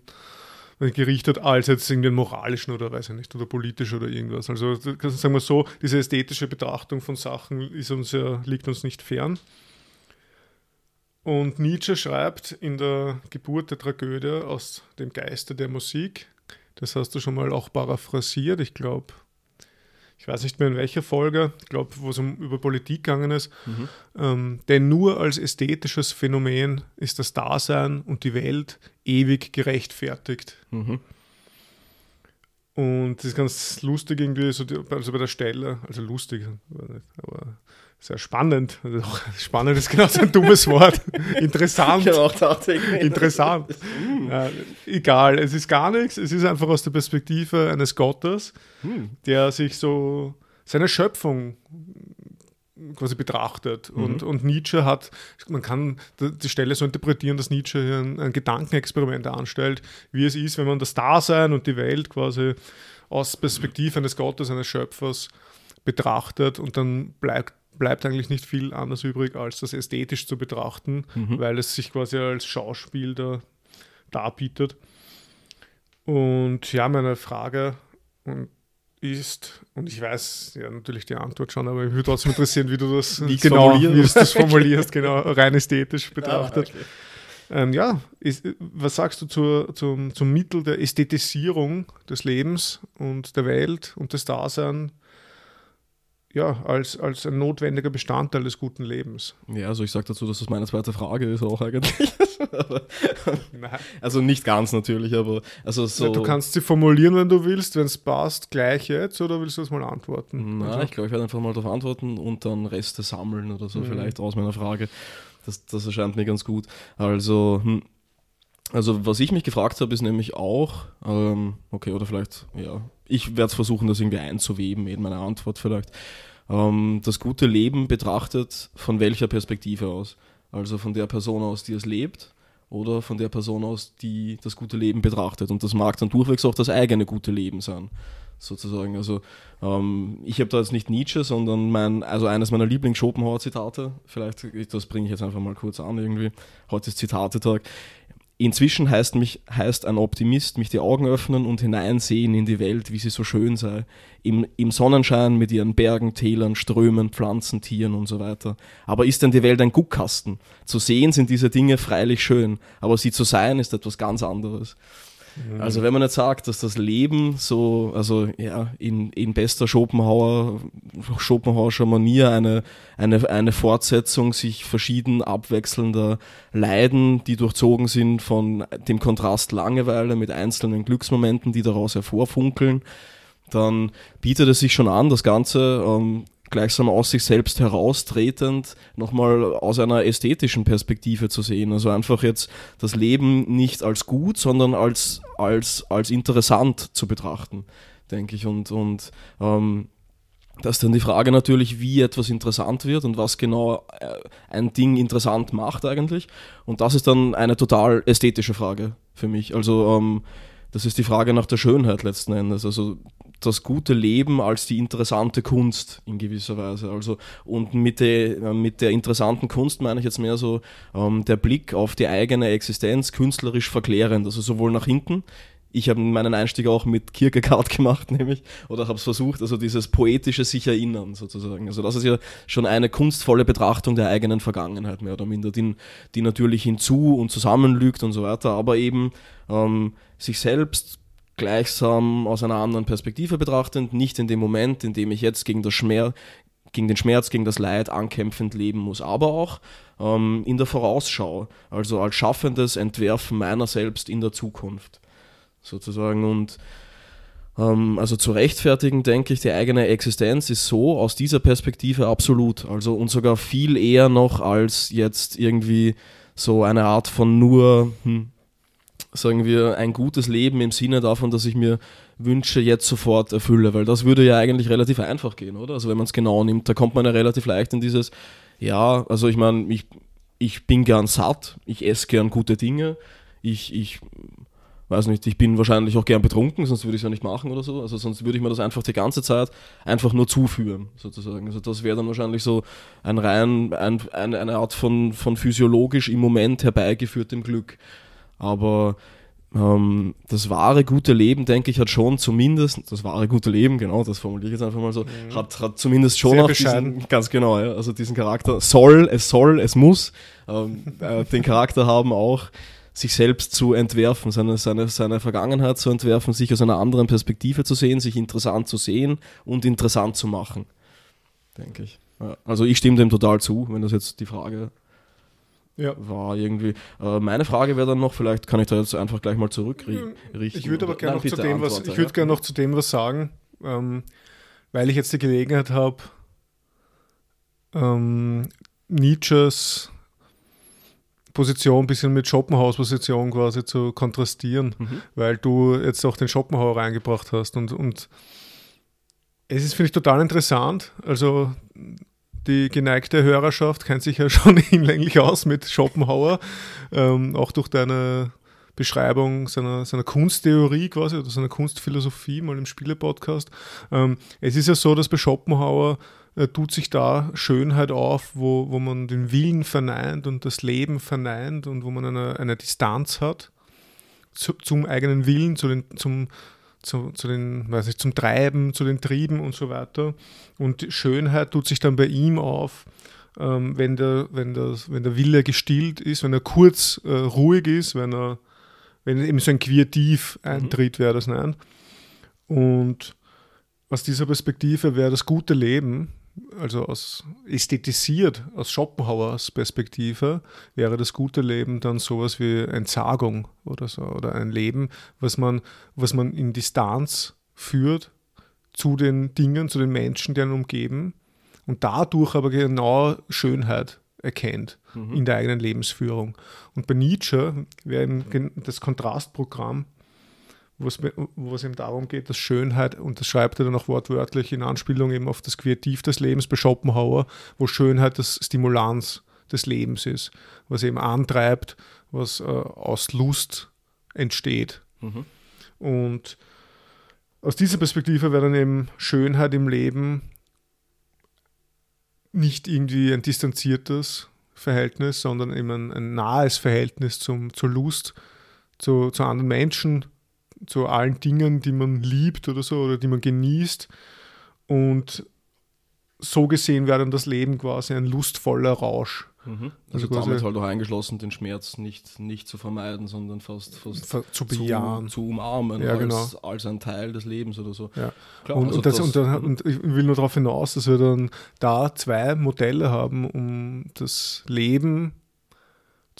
gerichtet, als jetzt irgendwie einen moralischen oder weiß ich nicht, oder politisch oder irgendwas. Also sagen wir so, diese ästhetische Betrachtung von Sachen ist uns ja, liegt uns nicht fern. Und Nietzsche schreibt in der Geburt der Tragödie aus dem Geiste der Musik, das hast du schon mal auch paraphrasiert, ich glaube, ich weiß nicht mehr in welcher Folge, ich glaube, wo es um über Politik gegangen ist, mhm. ähm, denn nur als ästhetisches Phänomen ist das Dasein und die Welt ewig gerechtfertigt. Mhm. Und das ist ganz lustig irgendwie, so die, also bei der Stelle, also lustig, aber sehr spannend. Spannend ist genau so ein dummes Wort. Interessant. Ich auch Interessant. ja, egal, es ist gar nichts. Es ist einfach aus der Perspektive eines Gottes, hm. der sich so seine Schöpfung quasi betrachtet. Mhm. Und, und Nietzsche hat, man kann die Stelle so interpretieren, dass Nietzsche hier ein, ein Gedankenexperiment anstellt, wie es ist, wenn man das Dasein und die Welt quasi aus Perspektive eines Gottes, eines Schöpfers betrachtet und dann bleibt bleibt eigentlich nicht viel anders übrig, als das ästhetisch zu betrachten, mhm. weil es sich quasi als Schauspiel da darbietet. Und ja, meine Frage ist, und ich weiß ja natürlich die Antwort schon, aber mich würde trotzdem interessieren, wie du das wie genau, wie du das formulierst, genau, rein ästhetisch betrachtet. Ah, okay. Ähm, ja, ist, was sagst du zur, zum, zum Mittel der Ästhetisierung des Lebens und der Welt und des Daseins ja, als, als ein notwendiger Bestandteil des guten Lebens. Ja, also ich sage dazu, dass das meine zweite Frage ist auch eigentlich. also nicht ganz natürlich, aber also so. Ja, du kannst sie formulieren, wenn du willst, wenn es passt, gleich jetzt oder willst du das mal antworten? Na, also. ich glaube, ich werde einfach mal darauf antworten und dann Reste sammeln oder so mhm. vielleicht aus meiner Frage. Das, das erscheint mir ganz gut. Also, hm, also was ich mich gefragt habe, ist nämlich auch, ähm, okay, oder vielleicht, ja, ich werde versuchen, das irgendwie einzuweben in meine Antwort vielleicht. Ähm, das gute Leben betrachtet von welcher Perspektive aus? Also von der Person aus, die es lebt oder von der Person aus, die das gute Leben betrachtet. Und das mag dann durchwegs auch das eigene gute Leben sein, sozusagen. Also ähm, ich habe da jetzt nicht Nietzsche, sondern mein, also eines meiner Lieblings-Schopenhauer-Zitate, vielleicht, das bringe ich jetzt einfach mal kurz an irgendwie. Heute ist Zitatetag. Inzwischen heißt, mich, heißt ein Optimist mich die Augen öffnen und hineinsehen in die Welt, wie sie so schön sei. Im, Im Sonnenschein mit ihren Bergen, Tälern, Strömen, Pflanzen, Tieren und so weiter. Aber ist denn die Welt ein Guckkasten? Zu sehen sind diese Dinge freilich schön, aber sie zu sein ist etwas ganz anderes. Mhm. Also wenn man jetzt sagt, dass das Leben so, also ja, in, in bester Schopenhauer, Schopenhauerscher Manier eine, eine, eine Fortsetzung sich verschieden abwechselnder Leiden, die durchzogen sind von dem Kontrast Langeweile mit einzelnen Glücksmomenten, die daraus hervorfunkeln, dann bietet es sich schon an, das Ganze ähm, gleichsam aus sich selbst heraustretend nochmal aus einer ästhetischen Perspektive zu sehen. Also einfach jetzt das Leben nicht als gut, sondern als, als, als interessant zu betrachten, denke ich. Und, und ähm, das ist dann die Frage natürlich, wie etwas interessant wird und was genau äh, ein Ding interessant macht eigentlich. Und das ist dann eine total ästhetische Frage für mich. Also ähm, das ist die Frage nach der Schönheit letzten Endes. Also das gute Leben als die interessante Kunst in gewisser Weise. Also, und mit der, mit der interessanten Kunst meine ich jetzt mehr so ähm, der Blick auf die eigene Existenz künstlerisch verklärend, also sowohl nach hinten. Ich habe meinen Einstieg auch mit Kierkegaard gemacht, nämlich, oder habe es versucht, also dieses poetische sich erinnern sozusagen. Also das ist ja schon eine kunstvolle Betrachtung der eigenen Vergangenheit, mehr oder minder, die, die natürlich hinzu und zusammenlügt und so weiter, aber eben ähm, sich selbst gleichsam aus einer anderen Perspektive betrachtend, nicht in dem Moment, in dem ich jetzt gegen, das Schmerz, gegen den Schmerz, gegen das Leid ankämpfend leben muss, aber auch ähm, in der Vorausschau, also als schaffendes Entwerfen meiner selbst in der Zukunft sozusagen. Und ähm, also zu rechtfertigen, denke ich, die eigene Existenz ist so aus dieser Perspektive absolut, also und sogar viel eher noch als jetzt irgendwie so eine Art von nur hm, sagen wir, ein gutes Leben im Sinne davon, dass ich mir Wünsche jetzt sofort erfülle, weil das würde ja eigentlich relativ einfach gehen, oder? Also wenn man es genau nimmt, da kommt man ja relativ leicht in dieses, ja, also ich meine, ich, ich bin gern satt, ich esse gern gute Dinge, ich, ich weiß nicht, ich bin wahrscheinlich auch gern betrunken, sonst würde ich es ja nicht machen oder so. Also sonst würde ich mir das einfach die ganze Zeit einfach nur zuführen, sozusagen. Also das wäre dann wahrscheinlich so ein rein, ein, eine, Art von, von physiologisch im Moment herbeigeführtem Glück. Aber ähm, das wahre gute Leben, denke ich, hat schon zumindest, das wahre gute Leben, genau, das formuliere ich jetzt einfach mal so, mhm. hat, hat zumindest schon Sehr auch diesen, ganz genau, ja, also diesen Charakter, soll, es soll, es muss, ähm, äh, den Charakter haben auch, sich selbst zu entwerfen, seine, seine, seine Vergangenheit zu entwerfen, sich aus einer anderen Perspektive zu sehen, sich interessant zu sehen und interessant zu machen, denke ich. Also ich stimme dem total zu, wenn das jetzt die Frage ja. war irgendwie. Äh, meine Frage wäre dann noch, vielleicht kann ich da jetzt einfach gleich mal zurückrichten. Ich würde aber gerne noch, zu dem, was, ich würd ja? noch zu dem was sagen, ähm, weil ich jetzt die Gelegenheit habe, ähm, Nietzsches Position ein bisschen mit Schopenhauers Position quasi zu kontrastieren, mhm. weil du jetzt auch den Schopenhauer reingebracht hast und, und es ist, finde ich, total interessant. Also die geneigte Hörerschaft kennt sich ja schon hinlänglich aus mit Schopenhauer, ähm, auch durch deine Beschreibung seiner, seiner Kunsttheorie quasi oder seiner Kunstphilosophie mal im Spiele-Podcast. Ähm, es ist ja so, dass bei Schopenhauer äh, tut sich da Schönheit auf, wo, wo man den Willen verneint und das Leben verneint und wo man eine, eine Distanz hat zu, zum eigenen Willen, zu den, zum, zu, zu den, weiß nicht, zum Treiben, zu den Trieben und so weiter. Und Schönheit tut sich dann bei ihm auf ähm, wenn, der, wenn, das, wenn der Wille gestillt ist, wenn er kurz äh, ruhig ist, wenn er wenn eben so ein Quietiv eintritt, wäre das nein. Und aus dieser Perspektive wäre das gute Leben, also aus ästhetisiert, aus Schopenhauers Perspektive, wäre das gute Leben dann sowas wie Entsagung oder so, oder ein Leben, was man, was man in Distanz führt zu den Dingen, zu den Menschen, die einen umgeben und dadurch aber genau Schönheit erkennt mhm. in der eigenen Lebensführung. Und bei Nietzsche wäre eben das Kontrastprogramm, wo es, eben darum geht, dass Schönheit, und das schreibt er dann auch wortwörtlich in Anspielung eben auf das Kreativ des Lebens bei Schopenhauer, wo Schönheit das Stimulanz des Lebens ist, was eben antreibt, was äh, aus Lust entsteht. Mhm. Und aus dieser Perspektive wäre dann eben Schönheit im Leben nicht irgendwie ein distanziertes Verhältnis, sondern eben ein, ein nahes Verhältnis zum, zur Lust, zu, zu anderen Menschen, zu allen Dingen, die man liebt oder so oder die man genießt. Und so gesehen wäre dann das Leben quasi ein lustvoller Rausch. Mhm. Also, also damit halt auch eingeschlossen, den Schmerz nicht, nicht zu vermeiden, sondern fast, fast zu bejahen. Zu, zu umarmen ja, als, genau. als ein Teil des Lebens oder so. Ja. Klar, und, also und, das, das, und, dann, und, ich will nur darauf hinaus, dass wir dann da zwei Modelle haben, um das Leben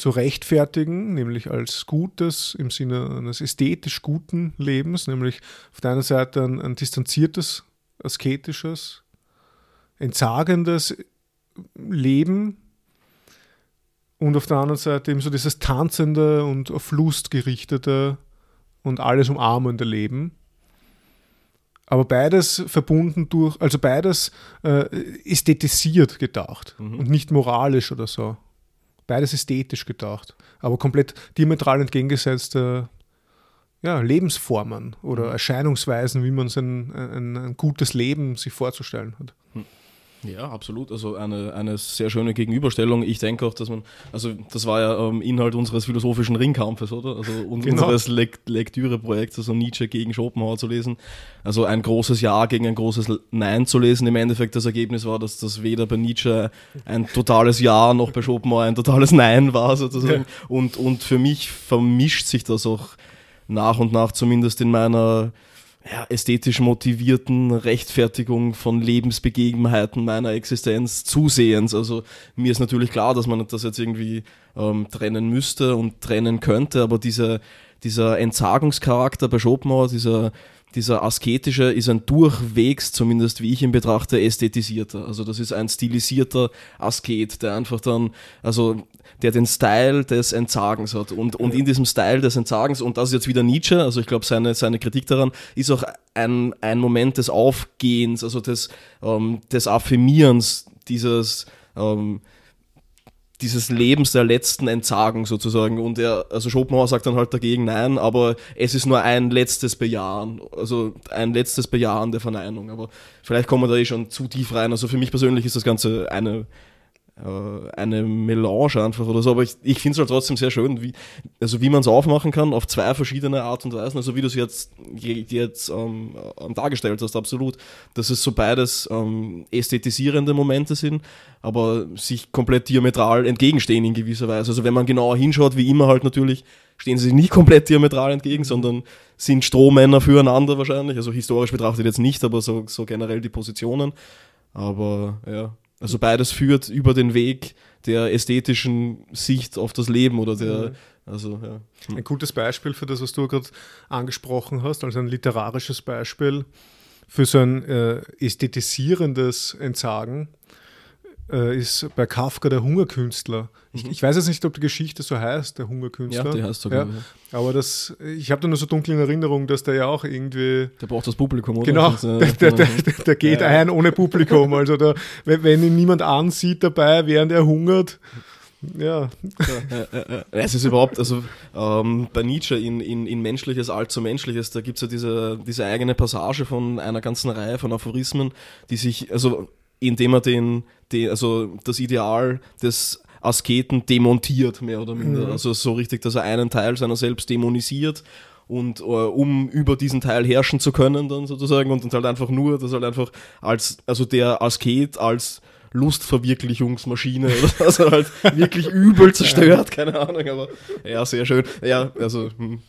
zu rechtfertigen, nämlich als Gutes im Sinne eines ästhetisch guten Lebens, nämlich auf der einen Seite ein, ein distanziertes, asketisches, entsagendes Leben und auf der anderen Seite eben so dieses tanzende und auf Lust gerichtete und alles umarmende Leben. Aber beides verbunden durch, also beides äh, ästhetisiert gedacht mhm. und nicht moralisch oder so. Beides ästhetisch gedacht, aber komplett diametral entgegengesetzte ja, Lebensformen oder mhm. Erscheinungsweisen, wie man sein ein, ein, gutes Leben sich vorzustellen hat. Mhm. Ja, absolut. Also eine, eine sehr schöne Gegenüberstellung. Ich denke auch, dass man, also das war ja ähm, Inhalt unseres philosophischen Ringkampfes, oder? Also und genau. unseres Lekt Lektüreprojekts, also Nietzsche gegen Schopenhauer zu lesen. Also ein großes Ja gegen ein großes Nein zu lesen. Im Endeffekt das Ergebnis war, dass das weder bei Nietzsche ein totales Ja noch bei Schopenhauer ein totales Nein war, sozusagen. Ja. Und, und für mich vermischt sich das auch nach und nach zumindest in meiner ja, ästhetisch motivierten Rechtfertigung von Lebensbegebenheiten meiner Existenz zusehends. Also mir ist natürlich klar, dass man das jetzt irgendwie ähm, trennen müsste und trennen könnte, aber diese, dieser Entsagungscharakter bei Schopenhauer, dieser dieser asketische ist ein durchwegs, zumindest wie ich ihn betrachte, ästhetisierter. Also das ist ein stilisierter Asket, der einfach dann, also der den Style des Entsagens hat. Und, und in diesem Style des Entsagens, und das ist jetzt wieder Nietzsche, also ich glaube, seine, seine Kritik daran ist auch ein, ein Moment des Aufgehens, also des, ähm, des Affirmierens dieses ähm, dieses Lebens der letzten Entsagung sozusagen. Und er, also Schopenhauer sagt dann halt dagegen nein, aber es ist nur ein letztes Bejahen, also ein letztes Bejahen der Verneinung. Aber vielleicht kommen wir da eh schon zu tief rein. Also für mich persönlich ist das Ganze eine eine Melange einfach oder so, aber ich, ich finde es halt trotzdem sehr schön, wie, also wie man es aufmachen kann auf zwei verschiedene Art und Weisen, also wie du es jetzt, jetzt ähm, ähm, dargestellt hast, absolut, dass es so beides ähm, ästhetisierende Momente sind, aber sich komplett diametral entgegenstehen in gewisser Weise. Also wenn man genauer hinschaut, wie immer halt natürlich, stehen sie sich nicht komplett diametral entgegen, sondern sind Strohmänner füreinander wahrscheinlich, also historisch betrachtet jetzt nicht, aber so, so generell die Positionen. Aber ja, also beides führt über den Weg der ästhetischen Sicht auf das Leben oder der, mhm. also ja. Ein gutes Beispiel für das, was du gerade angesprochen hast, also ein literarisches Beispiel für so ein äh, ästhetisierendes Entsagen äh, ist bei Kafka der Hungerkünstler. Ich, mhm. ich, weiß jetzt nicht, ob die Geschichte so heißt, der Hungerkünstler. Ja, die heißt sogar. Ja. Ja. Aber das, ich habe da nur so dunkle Erinnerung, dass der ja auch irgendwie. Der braucht das Publikum, oder? Genau, das, äh, der, der, der, der, geht ein ohne Publikum. Also da, wenn, wenn ihn niemand ansieht dabei, während er hungert. Ja. ja, Es ist überhaupt, also ähm, bei Nietzsche in, in, in Menschliches, Allzu Menschliches, da gibt es ja diese, diese eigene Passage von einer ganzen Reihe von Aphorismen, die sich, also indem er den, den, also das Ideal des Asketen demontiert, mehr oder minder. Mhm. Also so richtig, dass er einen Teil seiner selbst dämonisiert und uh, um über diesen Teil herrschen zu können, dann sozusagen, und, und halt einfach nur, dass halt einfach als, also der Asket als Lustverwirklichungsmaschine oder so, also halt wirklich übel zerstört, keine Ahnung, aber ja, sehr schön. Ja, also. Hm.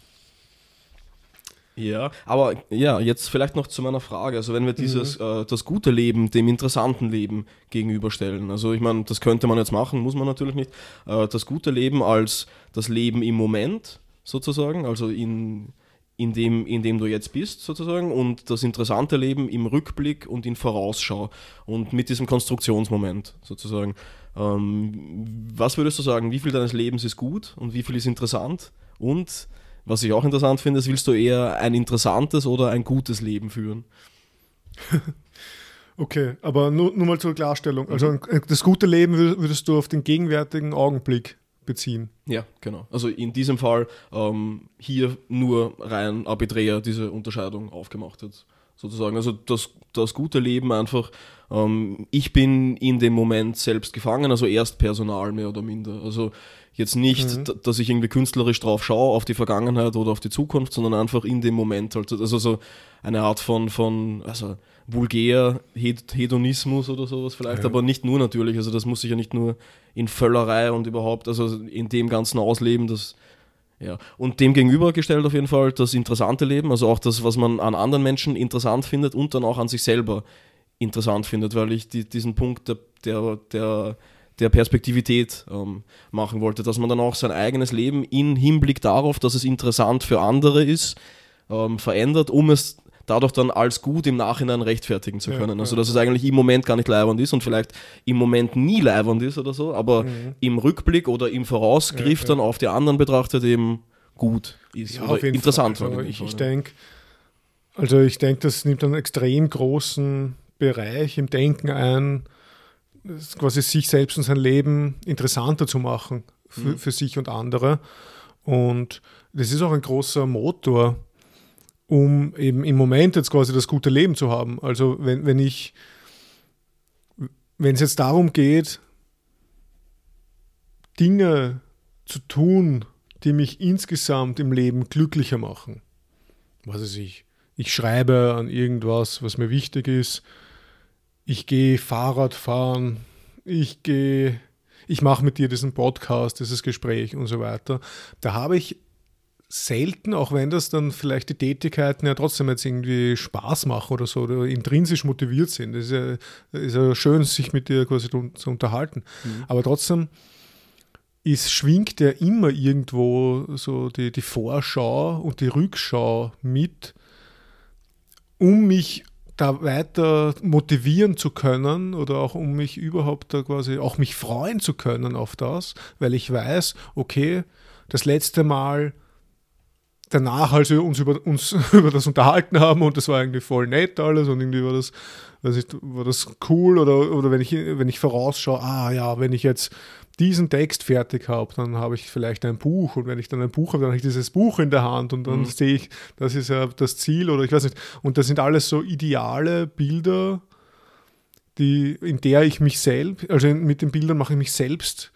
Ja, aber ja, jetzt vielleicht noch zu meiner Frage. Also wenn wir dieses, mhm. äh, das gute Leben dem interessanten Leben gegenüberstellen. Also ich meine, das könnte man jetzt machen, muss man natürlich nicht. Äh, das gute Leben als das Leben im Moment sozusagen, also in, in, dem, in dem du jetzt bist sozusagen und das interessante Leben im Rückblick und in Vorausschau und mit diesem Konstruktionsmoment sozusagen. Ähm, was würdest du sagen, wie viel deines Lebens ist gut und wie viel ist interessant und was ich auch interessant finde, ist, willst du eher ein interessantes oder ein gutes Leben führen? Okay, aber nur, nur mal zur Klarstellung. Also mhm. das gute Leben würdest du auf den gegenwärtigen Augenblick beziehen. Ja, genau. Also in diesem Fall ähm, hier nur rein arbiträr diese Unterscheidung aufgemacht hat, sozusagen. Also das, das gute Leben einfach, ähm, ich bin in dem Moment selbst gefangen, also erst Personal mehr oder minder. Also Jetzt nicht, mhm. dass ich irgendwie künstlerisch drauf schaue, auf die Vergangenheit oder auf die Zukunft, sondern einfach in dem Moment. Halt. Also so eine Art von, von also vulgär Hedonismus oder sowas vielleicht, ja. aber nicht nur natürlich. Also das muss sich ja nicht nur in Völlerei und überhaupt, also in dem ganzen Ausleben, das ja. Und dem gegenübergestellt auf jeden Fall das interessante Leben, also auch das, was man an anderen Menschen interessant findet und dann auch an sich selber interessant findet, weil ich die, diesen Punkt der, der, der der Perspektivität ähm, machen wollte, dass man dann auch sein eigenes Leben in Hinblick darauf, dass es interessant für andere ist, ähm, verändert, um es dadurch dann als gut im Nachhinein rechtfertigen zu können. Ja, also dass es eigentlich im Moment gar nicht leibend ist und vielleicht im Moment nie leibend ist oder so, aber mhm. im Rückblick oder im Vorausgriff dann auf die anderen betrachtet eben gut ist ja, oder interessant. Also ich, ich denke, also ich denke, das nimmt einen extrem großen Bereich im Denken ein, quasi sich selbst und sein Leben interessanter zu machen für, mhm. für sich und andere. Und das ist auch ein großer Motor, um eben im Moment jetzt quasi das gute Leben zu haben. Also wenn, wenn ich, wenn es jetzt darum geht, Dinge zu tun, die mich insgesamt im Leben glücklicher machen. Was weiß ich, ich schreibe an irgendwas, was mir wichtig ist, ich gehe Fahrrad fahren, ich gehe, ich mache mit dir diesen Podcast, dieses Gespräch und so weiter. Da habe ich selten, auch wenn das dann vielleicht die Tätigkeiten ja trotzdem jetzt irgendwie Spaß machen oder so oder intrinsisch motiviert sind. Es ist ja, ist ja schön, sich mit dir quasi zu unterhalten. Mhm. Aber trotzdem ist, schwingt ja immer irgendwo so die, die Vorschau und die Rückschau mit, um mich da weiter motivieren zu können oder auch um mich überhaupt da quasi auch mich freuen zu können auf das, weil ich weiß, okay, das letzte Mal danach, als wir uns über, uns über das unterhalten haben und das war irgendwie voll nett alles und irgendwie war das, weiß ich, war das cool oder, oder wenn ich, wenn ich vorausschaue, ah ja, wenn ich jetzt diesen Text fertig habe, dann habe ich vielleicht ein Buch und wenn ich dann ein Buch habe, dann habe ich dieses Buch in der Hand und dann mhm. sehe ich, das ist ja das Ziel oder ich weiß nicht. Und das sind alles so ideale Bilder, die, in der ich mich selbst, also mit den Bildern mache ich mich selbst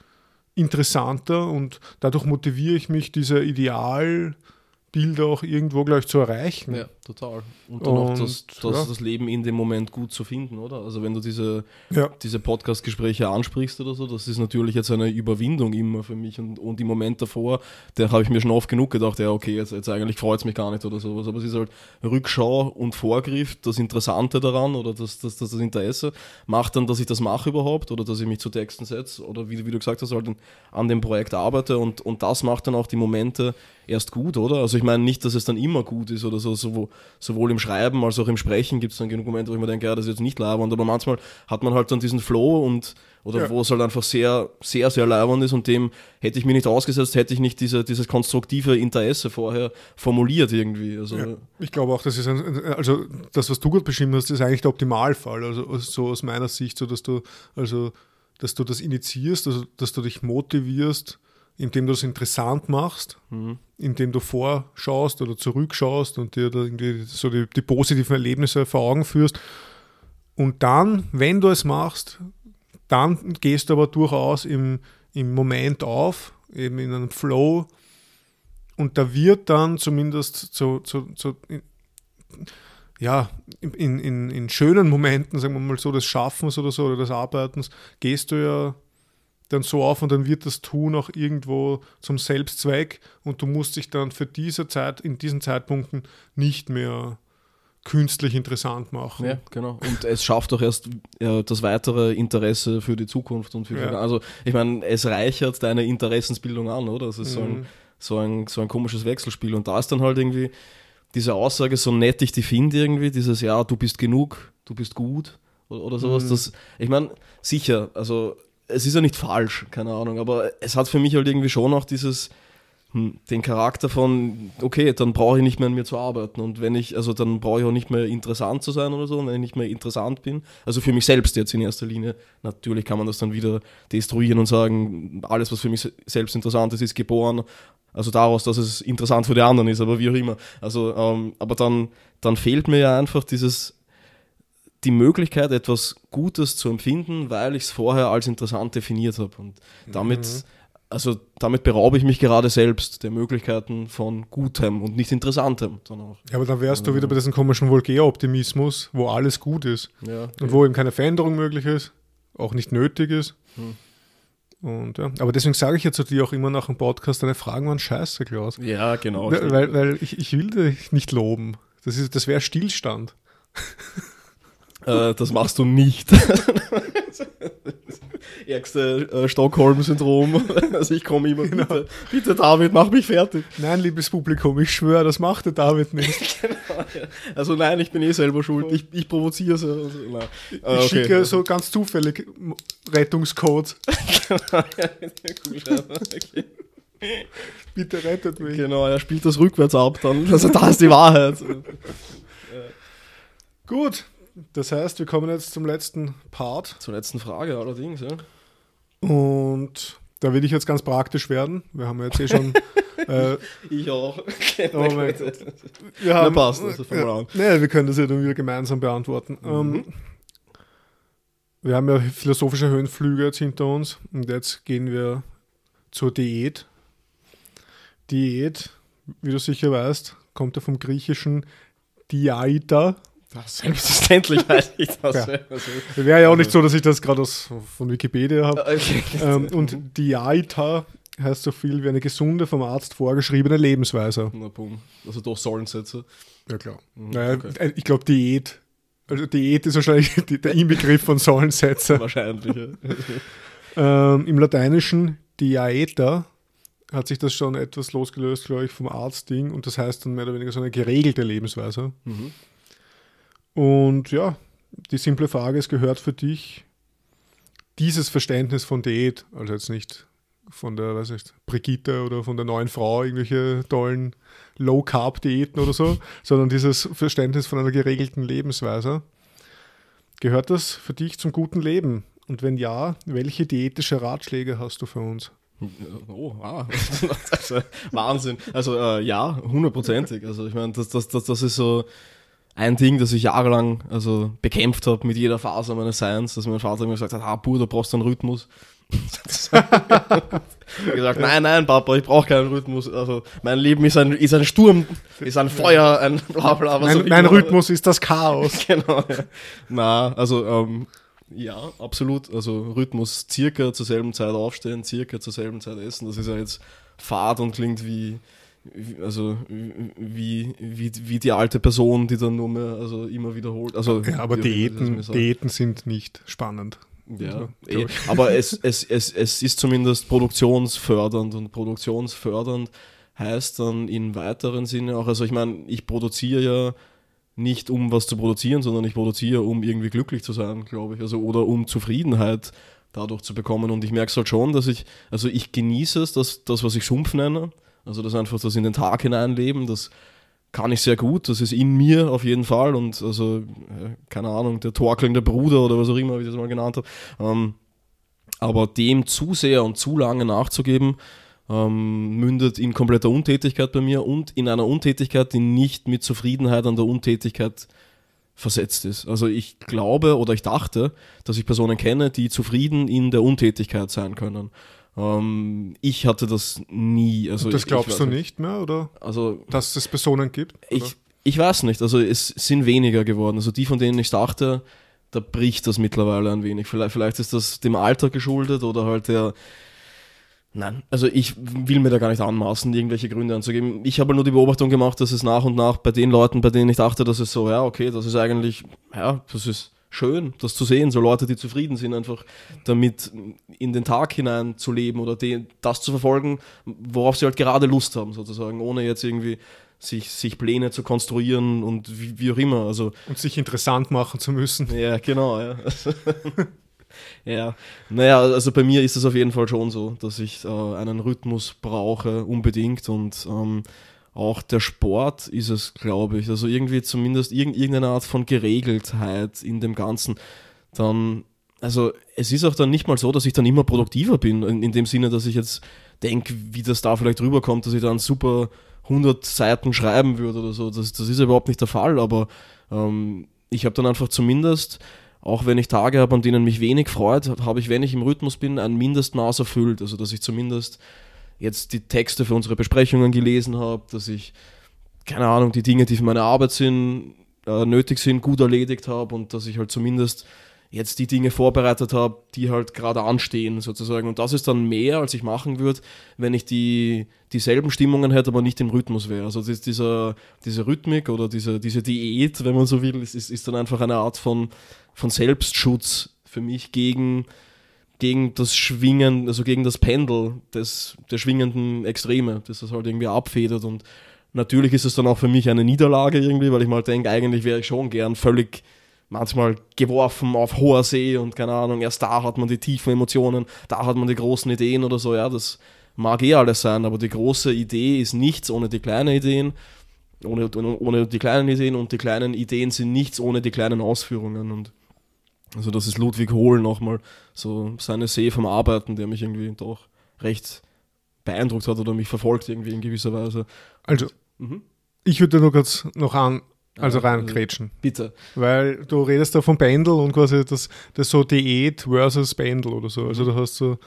interessanter und dadurch motiviere ich mich, diese Ideal- Bilder auch irgendwo gleich zu erreichen. Ja, total. Und dann und, auch das, das, ja. das, Leben in dem Moment gut zu finden, oder? Also wenn du diese, ja. diese Podcast-Gespräche ansprichst oder so, das ist natürlich jetzt eine Überwindung immer für mich. Und, und im Moment davor, da habe ich mir schon oft genug gedacht, ja, okay, jetzt, jetzt eigentlich freut es mich gar nicht oder sowas. Aber es ist halt Rückschau und Vorgriff, das Interessante daran oder das, das, das, das Interesse, macht dann, dass ich das mache überhaupt oder dass ich mich zu Texten setze oder wie, wie du gesagt hast, halt an dem Projekt arbeite und, und das macht dann auch die Momente erst gut, oder? Also ich meine nicht, dass es dann immer gut ist oder so, sowohl, sowohl im Schreiben als auch im Sprechen gibt es dann genug Momente, wo ich mir denke, ja, das ist jetzt nicht labernd, aber manchmal hat man halt dann diesen Flow und oder ja. wo es halt einfach sehr, sehr, sehr leibend ist und dem hätte ich mich nicht ausgesetzt, hätte ich nicht diese, dieses konstruktive Interesse vorher formuliert irgendwie. Also, ja, ich glaube auch, das ist ein, also das, was du gerade beschrieben hast, ist eigentlich der Optimalfall. Also so aus meiner Sicht, so dass du, also dass du das initiierst, also dass du dich motivierst, indem du es interessant machst, mhm. Indem du vorschaust oder zurückschaust und dir irgendwie so die, die positiven Erlebnisse vor Augen führst. Und dann, wenn du es machst, dann gehst du aber durchaus im, im Moment auf, eben in einem Flow. Und da wird dann zumindest so, so, so ja, in, in, in schönen Momenten, sagen wir mal so, des Schaffens oder so oder des Arbeitens, gehst du ja dann so auf und dann wird das Tun auch irgendwo zum Selbstzweck und du musst dich dann für diese Zeit, in diesen Zeitpunkten nicht mehr künstlich interessant machen. Ja, genau. Und es schafft auch erst ja, das weitere Interesse für die Zukunft und für Ja. also ich meine, es reichert deine Interessensbildung an, oder? Das ist so, ein, Mhm. so, ein, so ein komisches Wechselspiel. Und da ist dann halt irgendwie diese Aussage, so nett ich die finde, irgendwie, dieses Ja, du bist genug, du bist gut oder, oder sowas. Mhm. Das, ich meine, sicher, also es ist ja nicht falsch, keine Ahnung, aber es hat für mich halt irgendwie schon auch dieses hm, den Charakter von, okay, dann brauche ich nicht mehr an mir zu arbeiten. Und wenn ich, also dann brauche ich auch nicht mehr interessant zu sein oder so, wenn ich nicht mehr interessant bin. Also für mich selbst jetzt in erster Linie. Natürlich kann man das dann wieder destruieren und sagen, alles, was für mich se- selbst interessant ist, ist geboren. Also daraus, dass es interessant für die anderen ist, aber wie auch immer. Also, ähm, aber dann, dann fehlt mir ja einfach dieses, die Möglichkeit, etwas Gutes zu empfinden, weil ich es vorher als interessant definiert habe. Und damit, also damit beraube ich mich gerade selbst der Möglichkeiten von Gutem und nicht Interessantem. Ja, aber dann wärst du wieder bei diesem komischen Vulgär-Optimismus, wo alles gut ist Ja, und wo eben keine Veränderung möglich ist, auch nicht nötig ist. Hm. Und ja, aber deswegen sage ich ja zu dir auch immer nach dem Podcast, deine Fragen waren scheiße, Klaus. ja genau. Weil, weil, weil ich, ich will dich nicht loben. Das, ist- das wäre Stillstand. Äh, das machst du nicht. Ärgste äh, Stockholm-Syndrom. Also ich komme immer, bitte, bitte David, mach mich fertig. Nein, liebes Publikum, ich schwöre, das macht der David nicht. Also nein, ich bin eh selber schuld. Ich, ich provoziere sie. Also. Ich Ah, okay. schicke so ganz zufällig Rettungscodes. Kugelschreiber, okay. Bitte rettet mich. Genau, er spielt das rückwärts ab dann. Also da ist die Wahrheit. Gut, das heißt, wir kommen jetzt zum letzten Part. Zur letzten Frage allerdings, ja. Und da will ich jetzt ganz praktisch werden. Wir haben jetzt eh schon. äh, Ich auch. Oh mein Gott. wir Na, haben, passt, also fangen wir an. nee, wir können das ja dann wieder gemeinsam beantworten. Ähm, wir haben ja philosophische Höhenflüge jetzt hinter uns und jetzt gehen wir zur Diät. Diät, wie du sicher weißt, kommt ja vom griechischen Diaita. Selbstverständlich weiß ich das. Ja. Also, Wäre ja auch nicht so, dass ich das gerade von Wikipedia habe. okay. ähm, und Diaita heißt so viel wie eine gesunde, vom Arzt vorgeschriebene Lebensweise. Na, boom. Also doch Sollensätze. Ja, klar. Mhm, naja, okay. äh, ich glaube, Diät. Also Diät ist wahrscheinlich der Inbegriff von Säulensätze. Wahrscheinlich. Ja. Ähm, Im Lateinischen Diaeta hat sich das schon etwas losgelöst, glaube ich, vom Arztding und das heißt dann mehr oder weniger so eine geregelte Lebensweise. Mhm. Und ja, die simple Frage ist, gehört für dich dieses Verständnis von Diät, also jetzt nicht von der, weiß ich, Brigitte oder von der neuen Frau irgendwelche tollen Low-Carb-Diäten oder so, sondern dieses Verständnis von einer geregelten Lebensweise. Gehört das für dich zum guten Leben? Und wenn ja, welche diätische Ratschläge hast du für uns? Oh, ah. Wahnsinn. Also äh, ja, hundertprozentig. Also ich meine, das, das, das, das ist so ein Ding, das ich jahrelang also, bekämpft habe mit jeder Phase meines Seins, dass mein Vater mir gesagt hat, ah, Bruder, du brauchst einen Rhythmus. ich gesagt, nein, nein, Papa, ich brauche keinen Rhythmus. Also mein Leben ist ein, ist ein Sturm, ist ein Feuer, ein bla bla. was Mein, mein. Rhythmus ist das Chaos. genau, ja. Na, also ähm, ja, absolut. Also Rhythmus circa zur selben Zeit aufstehen, circa zur selben Zeit essen. Das ist ja jetzt fad und klingt wie also wie, wie, wie die alte Person, die dann nur mehr also immer wiederholt. Also Ja, aber Diäten. Diäten sind nicht spannend. Ja, Also, eh, aber es, es, es, es ist zumindest produktionsfördernd und produktionsfördernd heißt dann in weiteren Sinne auch, also ich meine, ich produziere ja nicht um was zu produzieren, sondern ich produziere, um irgendwie glücklich zu sein, glaube ich, also oder um Zufriedenheit dadurch zu bekommen und ich merke es halt schon, dass ich, also ich genieße es, dass das, was ich Sumpf nenne, also das einfach das in den Tag hineinleben, das kann ich sehr gut, das ist in mir auf jeden Fall und also, äh, keine Ahnung, der torkelnde Bruder oder was auch immer, wie ich das mal genannt habe. Ähm, aber dem zu sehr und zu lange nachzugeben, ähm, mündet in kompletter Untätigkeit bei mir und in einer Untätigkeit, die nicht mit Zufriedenheit an der Untätigkeit versetzt ist. Also ich glaube oder ich dachte, dass ich Personen kenne, die zufrieden in der Untätigkeit sein können. Ähm, ich hatte das nie. Also das ich- ich glaubst weiß du nicht mehr, oder? Also Dass es Personen gibt? ich? Ich weiß nicht, also es sind weniger geworden. Also die, von denen ich dachte, da bricht das mittlerweile ein wenig. Vielleicht, vielleicht ist das dem Alter geschuldet oder halt der. Nein, also ich will mir da gar nicht anmaßen, irgendwelche Gründe anzugeben. Ich habe nur die Beobachtung gemacht, dass es nach und nach bei den Leuten, bei denen ich dachte, dass es so, ja, okay, das ist eigentlich, ja, das ist schön, das zu sehen, so Leute, die zufrieden sind, einfach damit in den Tag hinein zu leben oder den, das zu verfolgen, worauf sie halt gerade Lust haben, sozusagen, ohne jetzt irgendwie sich, sich Pläne zu konstruieren und wie, wie auch immer. Also, und sich interessant machen zu müssen. Ja, genau, ja. ja, naja, also bei mir ist es auf jeden Fall schon so, dass ich äh, einen Rhythmus brauche, unbedingt und ähm, auch der Sport ist es, glaube ich. Also irgendwie zumindest irgendeine Art von Geregeltheit in dem Ganzen. Dann, also es ist auch dann nicht mal so, dass ich dann immer produktiver bin, in, in dem Sinne, dass ich jetzt denke, wie das da vielleicht rüberkommt, dass ich dann super 100 Seiten schreiben würde oder so. Das, das ist überhaupt nicht der Fall, aber ähm, ich habe dann einfach zumindest, auch wenn ich Tage habe, an denen mich wenig freut, habe ich, wenn ich im Rhythmus bin, ein Mindestmaß erfüllt. Also, dass ich zumindest jetzt die Texte für unsere Besprechungen gelesen habe, dass ich, keine Ahnung, die Dinge, die für meine Arbeit sind, äh, nötig sind, gut erledigt habe und dass ich halt zumindest jetzt die Dinge vorbereitet habe, die halt gerade anstehen, sozusagen. Und das ist dann mehr, als ich machen würde, wenn ich die, dieselben Stimmungen hätte, aber nicht im Rhythmus wäre. Also das, dieser, diese Rhythmik oder diese, diese Diät, wenn man so will, ist, ist dann einfach eine Art von, von Selbstschutz für mich gegen, gegen das Schwingen, also gegen das Pendel des, der schwingenden Extreme, das das halt irgendwie abfedert. Und natürlich ist es dann auch für mich eine Niederlage irgendwie, weil ich mal denke, eigentlich wäre ich schon gern völlig manchmal geworfen auf hoher See und keine Ahnung, erst da hat man die tiefen Emotionen, da hat man die großen Ideen oder so, ja, das mag eh alles sein, aber die große Idee ist nichts ohne die kleinen Ideen, ohne, ohne die kleinen Ideen und die kleinen Ideen sind nichts ohne die kleinen Ausführungen. Und also das ist Ludwig Hohl nochmal, so seine See vom Arbeiten, der mich irgendwie doch recht beeindruckt hat oder mich verfolgt irgendwie in gewisser Weise. Also, mhm. ich würde nur kurz noch an, also reinkrätschen. Bitte. Weil du redest da von Pendel und quasi das, das so Diät versus Pendel oder so. Also du hast so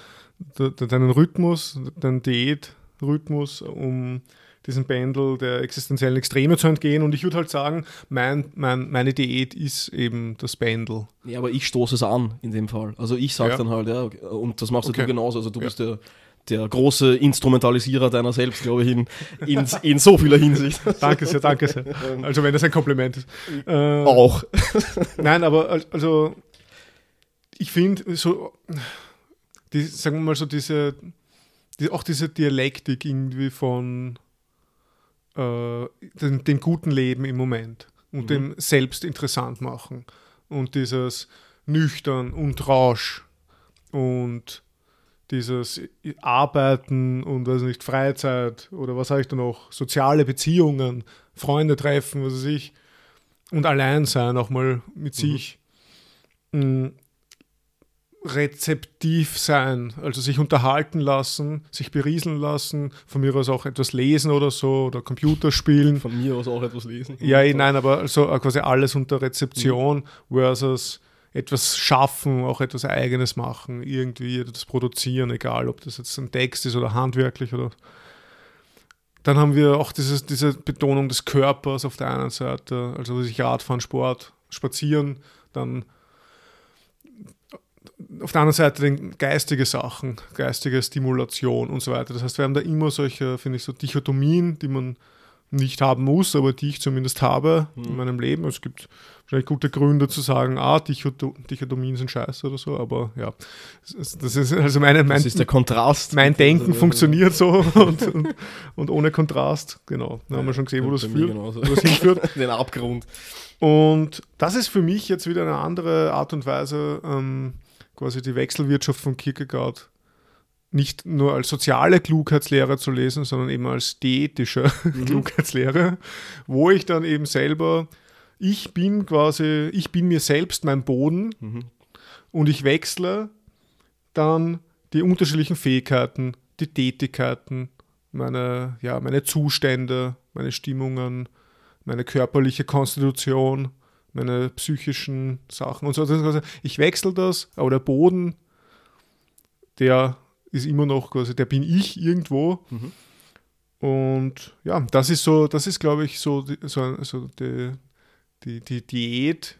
deinen Rhythmus, deinen Diät-Rhythmus, um diesem Pendel der existenziellen Extreme zu entgehen. Und ich würde halt sagen, mein, mein, meine Diät ist eben das Pendel. Ja, aber ich stoße es an in dem Fall. Also ich sage ja. dann halt, ja, und das machst okay. du genauso. Also du ja. bist der der große Instrumentalisierer deiner selbst, glaube ich, in, in, in so vieler Hinsicht. danke sehr, danke sehr. Also wenn das ein Kompliment ist. Äh, Auch. Nein, aber also ich finde so, die, sagen wir mal so diese, die, auch diese Dialektik irgendwie von äh, dem, dem, guten Leben im Moment und mhm. dem selbst interessant machen und dieses nüchtern und Rausch und dieses Arbeiten und weiß nicht, Freizeit oder was habe ich da noch, soziale Beziehungen, Freunde treffen, was weiß ich, und allein sein auch mal mit mhm. sich. Rezeptiv sein, also sich unterhalten lassen, sich berieseln lassen, von mir aus auch etwas lesen oder so oder Computer spielen. Von mir aus auch etwas lesen. Ja, nein, aber also quasi alles unter Rezeption mhm. versus etwas schaffen, auch etwas Eigenes machen, irgendwie etwas produzieren, egal ob das jetzt ein Text ist oder handwerklich oder. Dann haben wir auch dieses, diese Betonung des Körpers auf der einen Seite, also sich Radfahren, Sport, Spazieren, dann auf der anderen Seite geistige Sachen, geistige Stimulation und so weiter. Das heißt, wir haben da immer solche, finde ich, so Dichotomien, die man nicht haben muss, aber die ich zumindest habe mhm. in meinem Leben. Es gibt wahrscheinlich gute Gründe zu sagen, ah, Dichotomien sind scheiße oder so, aber ja, das ist also meine, mein, das ist der Kontrast. Mein Denken funktioniert so und, und, und, ohne Kontrast, genau. Da haben wir schon gesehen, wo das führt, wo das hinführt. Den Abgrund. Und das ist für mich jetzt wieder eine andere Art und Weise, ähm, quasi die Wechselwirtschaft von Kierkegaard nicht nur als soziale Klugheitslehre zu lesen, sondern eben als diätische mhm. Klugheitslehre, wo ich dann eben selber, ich bin quasi, ich bin mir selbst mein Boden mhm. und ich wechsle dann die unterschiedlichen Fähigkeiten, die Tätigkeiten, meine, ja, meine Zustände, meine Stimmungen, meine körperliche Konstitution, meine psychischen Sachen und so. Also ich wechsle das, aber der Boden, der ist immer noch quasi, der bin ich irgendwo. Mhm. Und ja, das ist so, das ist, glaube ich, so, die, so, so die, die, die Diät,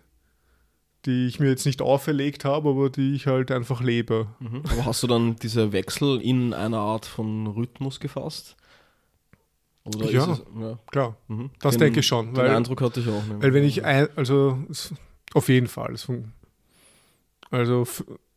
die ich mir jetzt nicht auferlegt habe, aber die ich halt einfach lebe. Mhm. Aber hast du dann diese Wechsel in einer Art von Rhythmus gefasst? Oder ja, es, ja, klar. Mhm. Das den, denke ich schon. Den weil, Eindruck hatte ich auch. Nicht. Weil wenn ich, ein, also auf jeden Fall. Also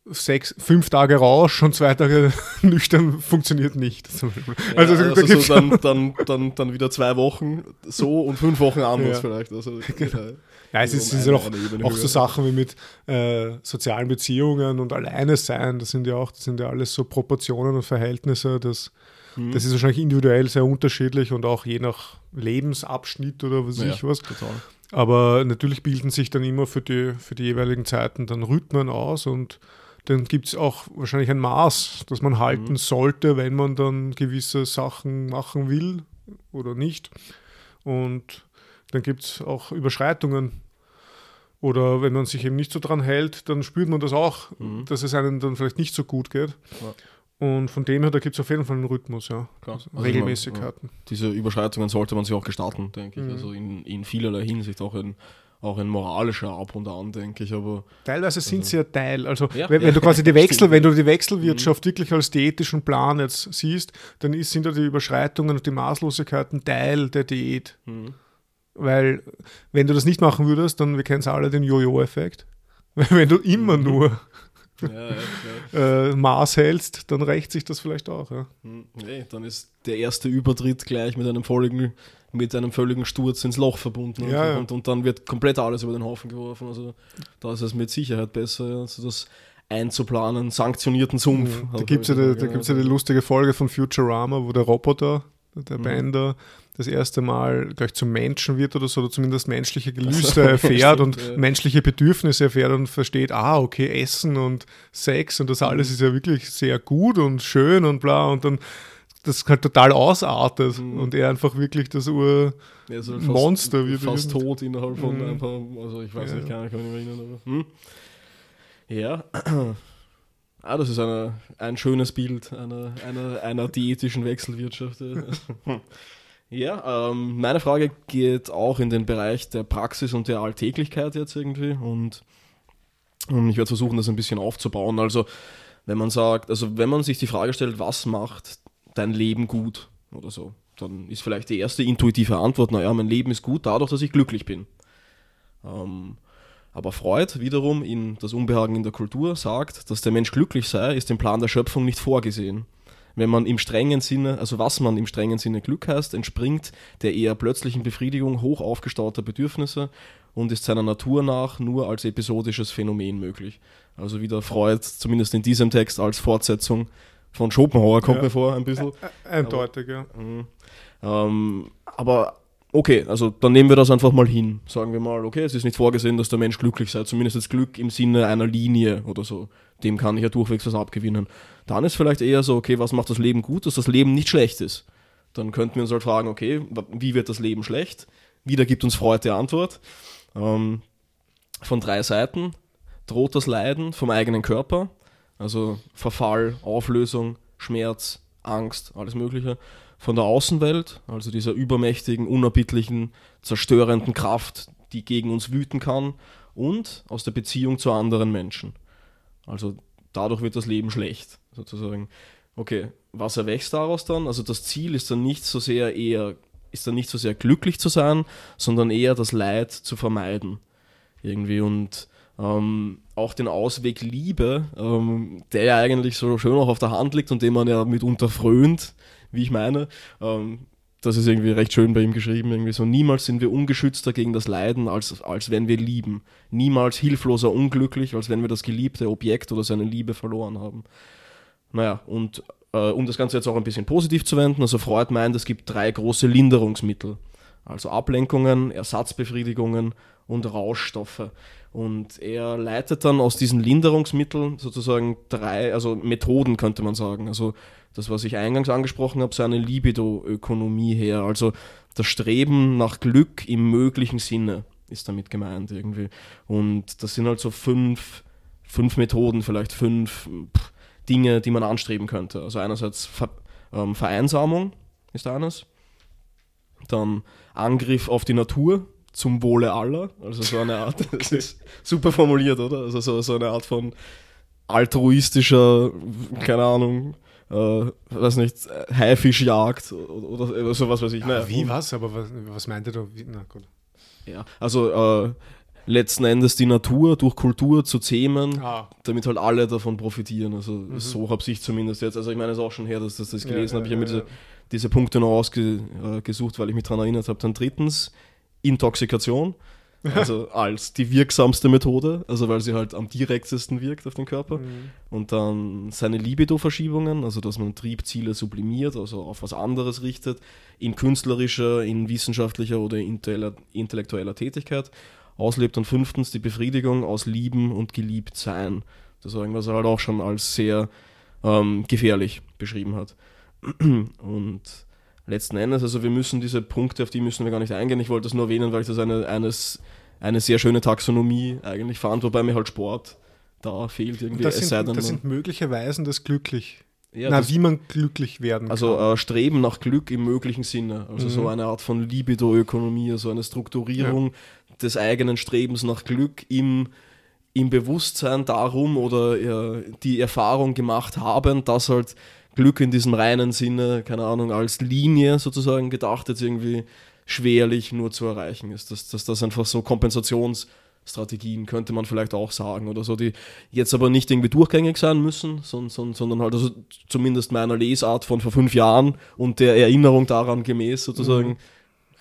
sechs, fünf Tage Rausch und zwei Tage nüchtern funktioniert nicht. Also, ja, also, also so dann, dann, dann, dann wieder zwei Wochen so und fünf Wochen anders ja. vielleicht. Also, ja, es ist, ist ja auch, auch so Sachen wie mit äh, sozialen Beziehungen und alleine sein. Das sind ja auch, das sind ja alles so Proportionen und Verhältnisse. Das, mhm. das ist wahrscheinlich individuell sehr unterschiedlich und auch je nach Lebensabschnitt oder was ja, ich was. Total. Aber natürlich bilden sich dann immer für die, für die jeweiligen Zeiten dann Rhythmen aus und dann gibt es auch wahrscheinlich ein Maß, das man halten mhm. sollte, wenn man dann gewisse Sachen machen will oder nicht. Und dann gibt es auch Überschreitungen. Oder wenn man sich eben nicht so dran hält, dann spürt man das auch, mhm. dass es einem dann vielleicht nicht so gut geht. Ja. Und von dem her, da gibt es auf jeden Fall einen Rhythmus, ja. Also Regelmäßigkeiten. Man, diese Überschreitungen sollte man sich auch gestalten, denke ich. Mhm. Also in, in vielerlei Hinsicht, auch in, auch ein moralischer Ab und An, denke ich. Aber Teilweise sind also, sie ja Teil. Also ja, wenn, ja, wenn, du quasi die Wechsel, wenn du die Wechselwirtschaft mhm. wirklich als diätischen Plan jetzt siehst, dann ist, sind ja die Überschreitungen und die Maßlosigkeiten Teil der Diät. Mhm. Weil wenn du das nicht machen würdest, dann, wir kennen es alle, den Jojo-Effekt. Wenn du immer mhm. nur ja, ja, äh, Maß hältst, dann rächt sich das vielleicht auch. Ja. Hm, nee, dann ist der erste Übertritt gleich mit einem völligen, mit einem völligen Sturz ins Loch verbunden ja, und, und, und, dann wird komplett alles über den Haufen geworfen. Also da ist es mit Sicherheit besser, also das einzuplanen, sanktionierten Sumpf. Mhm. Da gibt es ja, da gibt's ja die lustige Folge von Futurama, wo der Roboter, der mhm. Bender, das erste Mal gleich zum Menschen wird oder so, oder zumindest menschliche Gelüste erfährt und ja. menschliche Bedürfnisse erfährt und versteht, ah, okay, Essen und Sex und das alles ist ja wirklich sehr gut und schön und bla und dann das halt total ausartet mhm. und er einfach wirklich das Ur-Monster ja, wird. Fast tot innerhalb von mhm. ein paar, also ich weiß ja. nicht, kann, kann mich nicht erinnern, aber. Hm? Ja. Ah, das ist eine, ein schönes Bild einer, einer, einer diätischen Wechselwirtschaft. Ja, ähm, meine Frage geht auch in den Bereich der Praxis und der Alltäglichkeit jetzt irgendwie und, und ich werde versuchen, das ein bisschen aufzubauen. Also, wenn man sagt, also wenn man sich die Frage stellt, was macht dein Leben gut oder so, dann ist vielleicht die erste intuitive Antwort, naja, mein Leben ist gut dadurch, dass ich glücklich bin. Ähm, aber Freud wiederum in Das Unbehagen in der Kultur sagt, dass der Mensch glücklich sei, ist im Plan der Schöpfung nicht vorgesehen wenn man im strengen Sinne, also was man im strengen Sinne Glück heißt, entspringt der eher plötzlichen Befriedigung hoch aufgestauter Bedürfnisse und ist seiner Natur nach nur als episodisches Phänomen möglich. Also wieder Freud, zumindest in diesem Text, als Fortsetzung von Schopenhauer kommt ja. mir vor, ein bisschen. Eindeutig, ja. Mhm. Ähm, aber okay, also dann nehmen wir das einfach mal hin. Sagen wir mal, okay, es ist nicht vorgesehen, dass der Mensch glücklich sei, zumindest das Glück im Sinne einer Linie oder so. Dem kann ich ja durchwegs was abgewinnen. Dann ist vielleicht eher so, okay, was macht das Leben gut, dass das Leben nicht schlecht ist. Dann könnten wir uns halt fragen, okay, wie wird das Leben schlecht? Wieder gibt uns Freud die Antwort. Ähm, von drei Seiten droht das Leiden vom eigenen Körper, also Verfall, Auflösung, Schmerz, Angst, alles Mögliche. Von der Außenwelt, also dieser übermächtigen, unerbittlichen, zerstörenden Kraft, die gegen uns wüten kann. Und aus der Beziehung zu anderen Menschen. Also dadurch wird das Leben schlecht sozusagen. Okay, was erwächst daraus dann? Also das Ziel ist dann nicht so sehr eher, ist dann nicht so sehr glücklich zu sein, sondern eher das Leid zu vermeiden. Irgendwie und ähm, auch den Ausweg Liebe, ähm, der ja eigentlich so schön auch auf der Hand liegt und den man ja mitunter frönt, wie ich meine. Ähm, das ist irgendwie recht schön bei ihm geschrieben, irgendwie so, niemals sind wir ungeschützter gegen das Leiden, als, als wenn wir lieben. Niemals hilfloser unglücklich, als wenn wir das geliebte Objekt oder seine Liebe verloren haben. Naja, und äh, um das Ganze jetzt auch ein bisschen positiv zu wenden, also Freud meint, es gibt drei große Linderungsmittel. Also Ablenkungen, Ersatzbefriedigungen und Rauschstoffe. Und er leitet dann aus diesen Linderungsmitteln sozusagen drei, also Methoden könnte man sagen. Also das, was ich eingangs angesprochen habe, so eine Libido-Ökonomie her. Also das Streben nach Glück im möglichen Sinne ist damit gemeint irgendwie. Und das sind halt so fünf, fünf Methoden, vielleicht fünf Dinge, die man anstreben könnte. Also einerseits Ver ähm, Vereinsamung ist eines, Dann Angriff auf die Natur zum Wohle aller. Also so eine Art, das ist super formuliert, oder? Also so, so eine Art von altruistischer, keine Ahnung, äh, weiß nicht, Haifischjagd oder, oder sowas weiß ich. Naja, wie was? Aber was, was meint ihr da? Na gut. Ja, also äh, letzten Endes die Natur durch Kultur zu zähmen, ah. damit halt alle davon profitieren. Also mhm. so habe ich zumindest jetzt. Also ich meine, es auch schon her, dass das, das gelesen ja, habe. Ich habe ja, mir diese, diese Punkte noch ausgesucht, weil ich mich daran erinnert habe. Dann drittens Intoxikation. Also als die wirksamste Methode, also weil sie halt am direktesten wirkt auf den Körper. Mhm. Und dann seine Libido-Verschiebungen, also dass man Triebziele sublimiert, also auf was anderes richtet, in künstlerischer, in wissenschaftlicher oder intellektueller Tätigkeit auslebt. Und fünftens die Befriedigung aus Lieben und Geliebtsein. Das war irgendwas er halt auch schon als sehr ähm, gefährlich beschrieben hat. Und letzten Endes, also wir müssen diese Punkte, auf die müssen wir gar nicht eingehen. Ich wollte das nur erwähnen, weil ich das eine, eines, eine sehr schöne Taxonomie eigentlich fand, wobei mir halt Sport da fehlt irgendwie. Das, sind, das sind mögliche Weisen des glücklich. Ja, Na, das, wie man glücklich werden also, kann. Also äh, Streben nach Glück im möglichen Sinne. Also mhm. so eine Art von Libido-Ökonomie, so also eine Strukturierung ja. des eigenen Strebens nach Glück im, im Bewusstsein darum oder äh, die Erfahrung gemacht haben, dass halt Glück in diesem reinen Sinne, keine Ahnung, als Linie sozusagen gedacht, jetzt irgendwie schwerlich nur zu erreichen ist. Dass, dass das einfach so Kompensationsstrategien könnte man vielleicht auch sagen oder so, die jetzt aber nicht irgendwie durchgängig sein müssen, sondern, sondern halt also zumindest meiner Lesart von vor fünf Jahren und der Erinnerung daran gemäß sozusagen, mhm.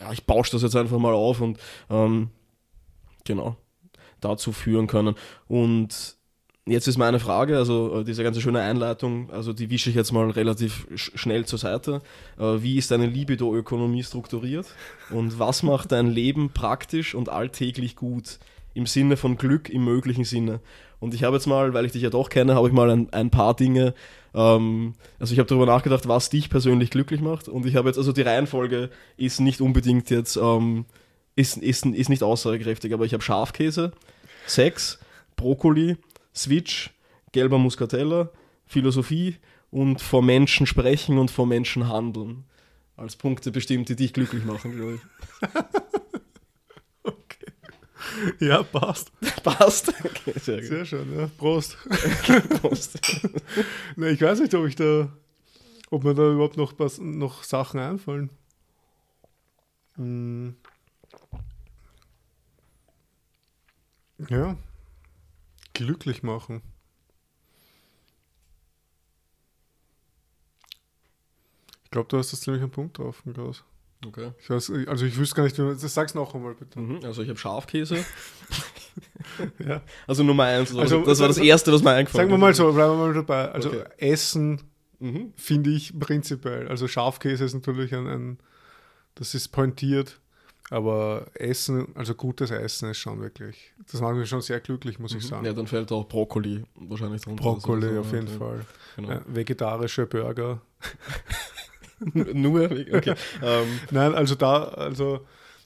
ja, ich bausche das jetzt einfach mal auf und ähm, genau dazu führen können. Und Jetzt ist meine Frage, also äh, diese ganze schöne Einleitung, also die wische ich jetzt mal relativ sch schnell zur Seite. Äh, wie ist deine Libido-Ökonomie strukturiert und was macht dein Leben praktisch und alltäglich gut im Sinne von Glück im möglichen Sinne? Und ich habe jetzt mal, weil ich dich ja doch kenne, habe ich mal ein, ein paar Dinge, ähm, also ich habe darüber nachgedacht, was dich persönlich glücklich macht und ich habe jetzt, also die Reihenfolge ist nicht unbedingt jetzt, ähm, ist, ist, ist nicht aussagekräftig, aber ich habe Schafkäse, Sex, Brokkoli, Switch, gelber Muscatella, Philosophie und vor Menschen sprechen und vor Menschen handeln. Als Punkte bestimmt, die dich glücklich machen, glaube ich. okay. Ja, passt. passt. Okay, sehr, sehr schön, ja. Prost. Prost. ne, ich weiß nicht, ob ich da, ob mir da überhaupt noch, was, noch Sachen einfallen. Hm. Ja, glücklich machen. Ich glaube, du hast das ziemlich einen Punkt drauf, Klaus. Okay. Ich weiß, also ich wüsste gar nicht, das sag's noch einmal bitte. Mhm, also ich habe Schafkäse. ja. Also Nummer eins. Also, das war das Erste, was mir eingefallen ist. Sagen wir mal so, bleiben wir mal dabei. Also okay. Essen mhm. finde ich prinzipiell. Also Schafkäse ist natürlich ein, ein, das ist pointiert. Aber Essen, also gutes Essen ist schon wirklich, das macht mich schon sehr glücklich, muss mhm. ich sagen. Ja, dann fällt auch Brokkoli wahrscheinlich drunter. Brokkoli so, auf jeden ja. Fall. Genau. Ja, vegetarische Burger. Nur? Okay. ähm. Nein, also da, also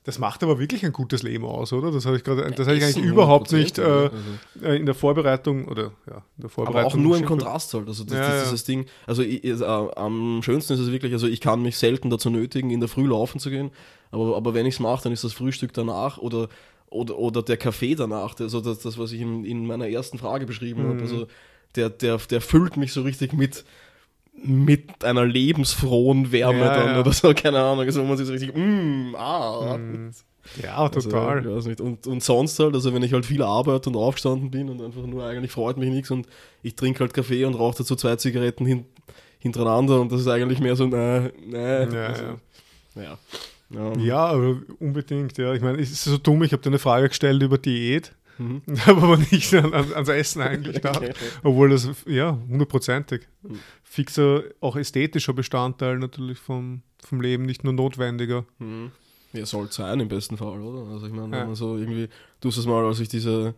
das macht aber wirklich ein gutes Leben aus, oder? Das habe ich gerade, das habe ich eigentlich überhaupt nicht äh, also. Äh, in der Vorbereitung oder ja, in der Vorbereitung. Aber auch nur im Kontrast halt. Also das, ja, das, das Ding. Also ich, äh, am schönsten ist es wirklich, also ich kann mich selten dazu nötigen, in der Früh laufen zu gehen. Aber, aber wenn ich es mache, dann ist das Frühstück danach oder oder, oder der Kaffee danach, also das, das was ich in, in meiner ersten Frage beschrieben mhm. habe, also der, der, der füllt mich so richtig mit, mit einer lebensfrohen Wärme ja, dann ja. oder so, keine Ahnung, also man sich so richtig, mm, ah. Mm. Ja, also, total. Also, weiß nicht. Und, und sonst halt, also wenn ich halt viel arbeite und aufgestanden bin und einfach nur eigentlich freut mich nichts und ich trinke halt Kaffee und rauche dazu zwei Zigaretten hin, hintereinander und das ist eigentlich mehr so, äh, nee, ja, also, ja. ja. Ja, unbedingt, ja. Ich meine, es ist so dumm, ich habe dir eine Frage gestellt über Diät. Mhm. habe aber nicht an, an, ans Essen eigentlich gedacht. Okay. Obwohl das, ja, hundertprozentig. Mhm. Fixer, auch ästhetischer Bestandteil natürlich vom, vom Leben, nicht nur notwendiger. Mhm. Ja, soll sein im besten Fall, oder? Also ich meine, ja. so irgendwie, du hast es mal, als ich diese,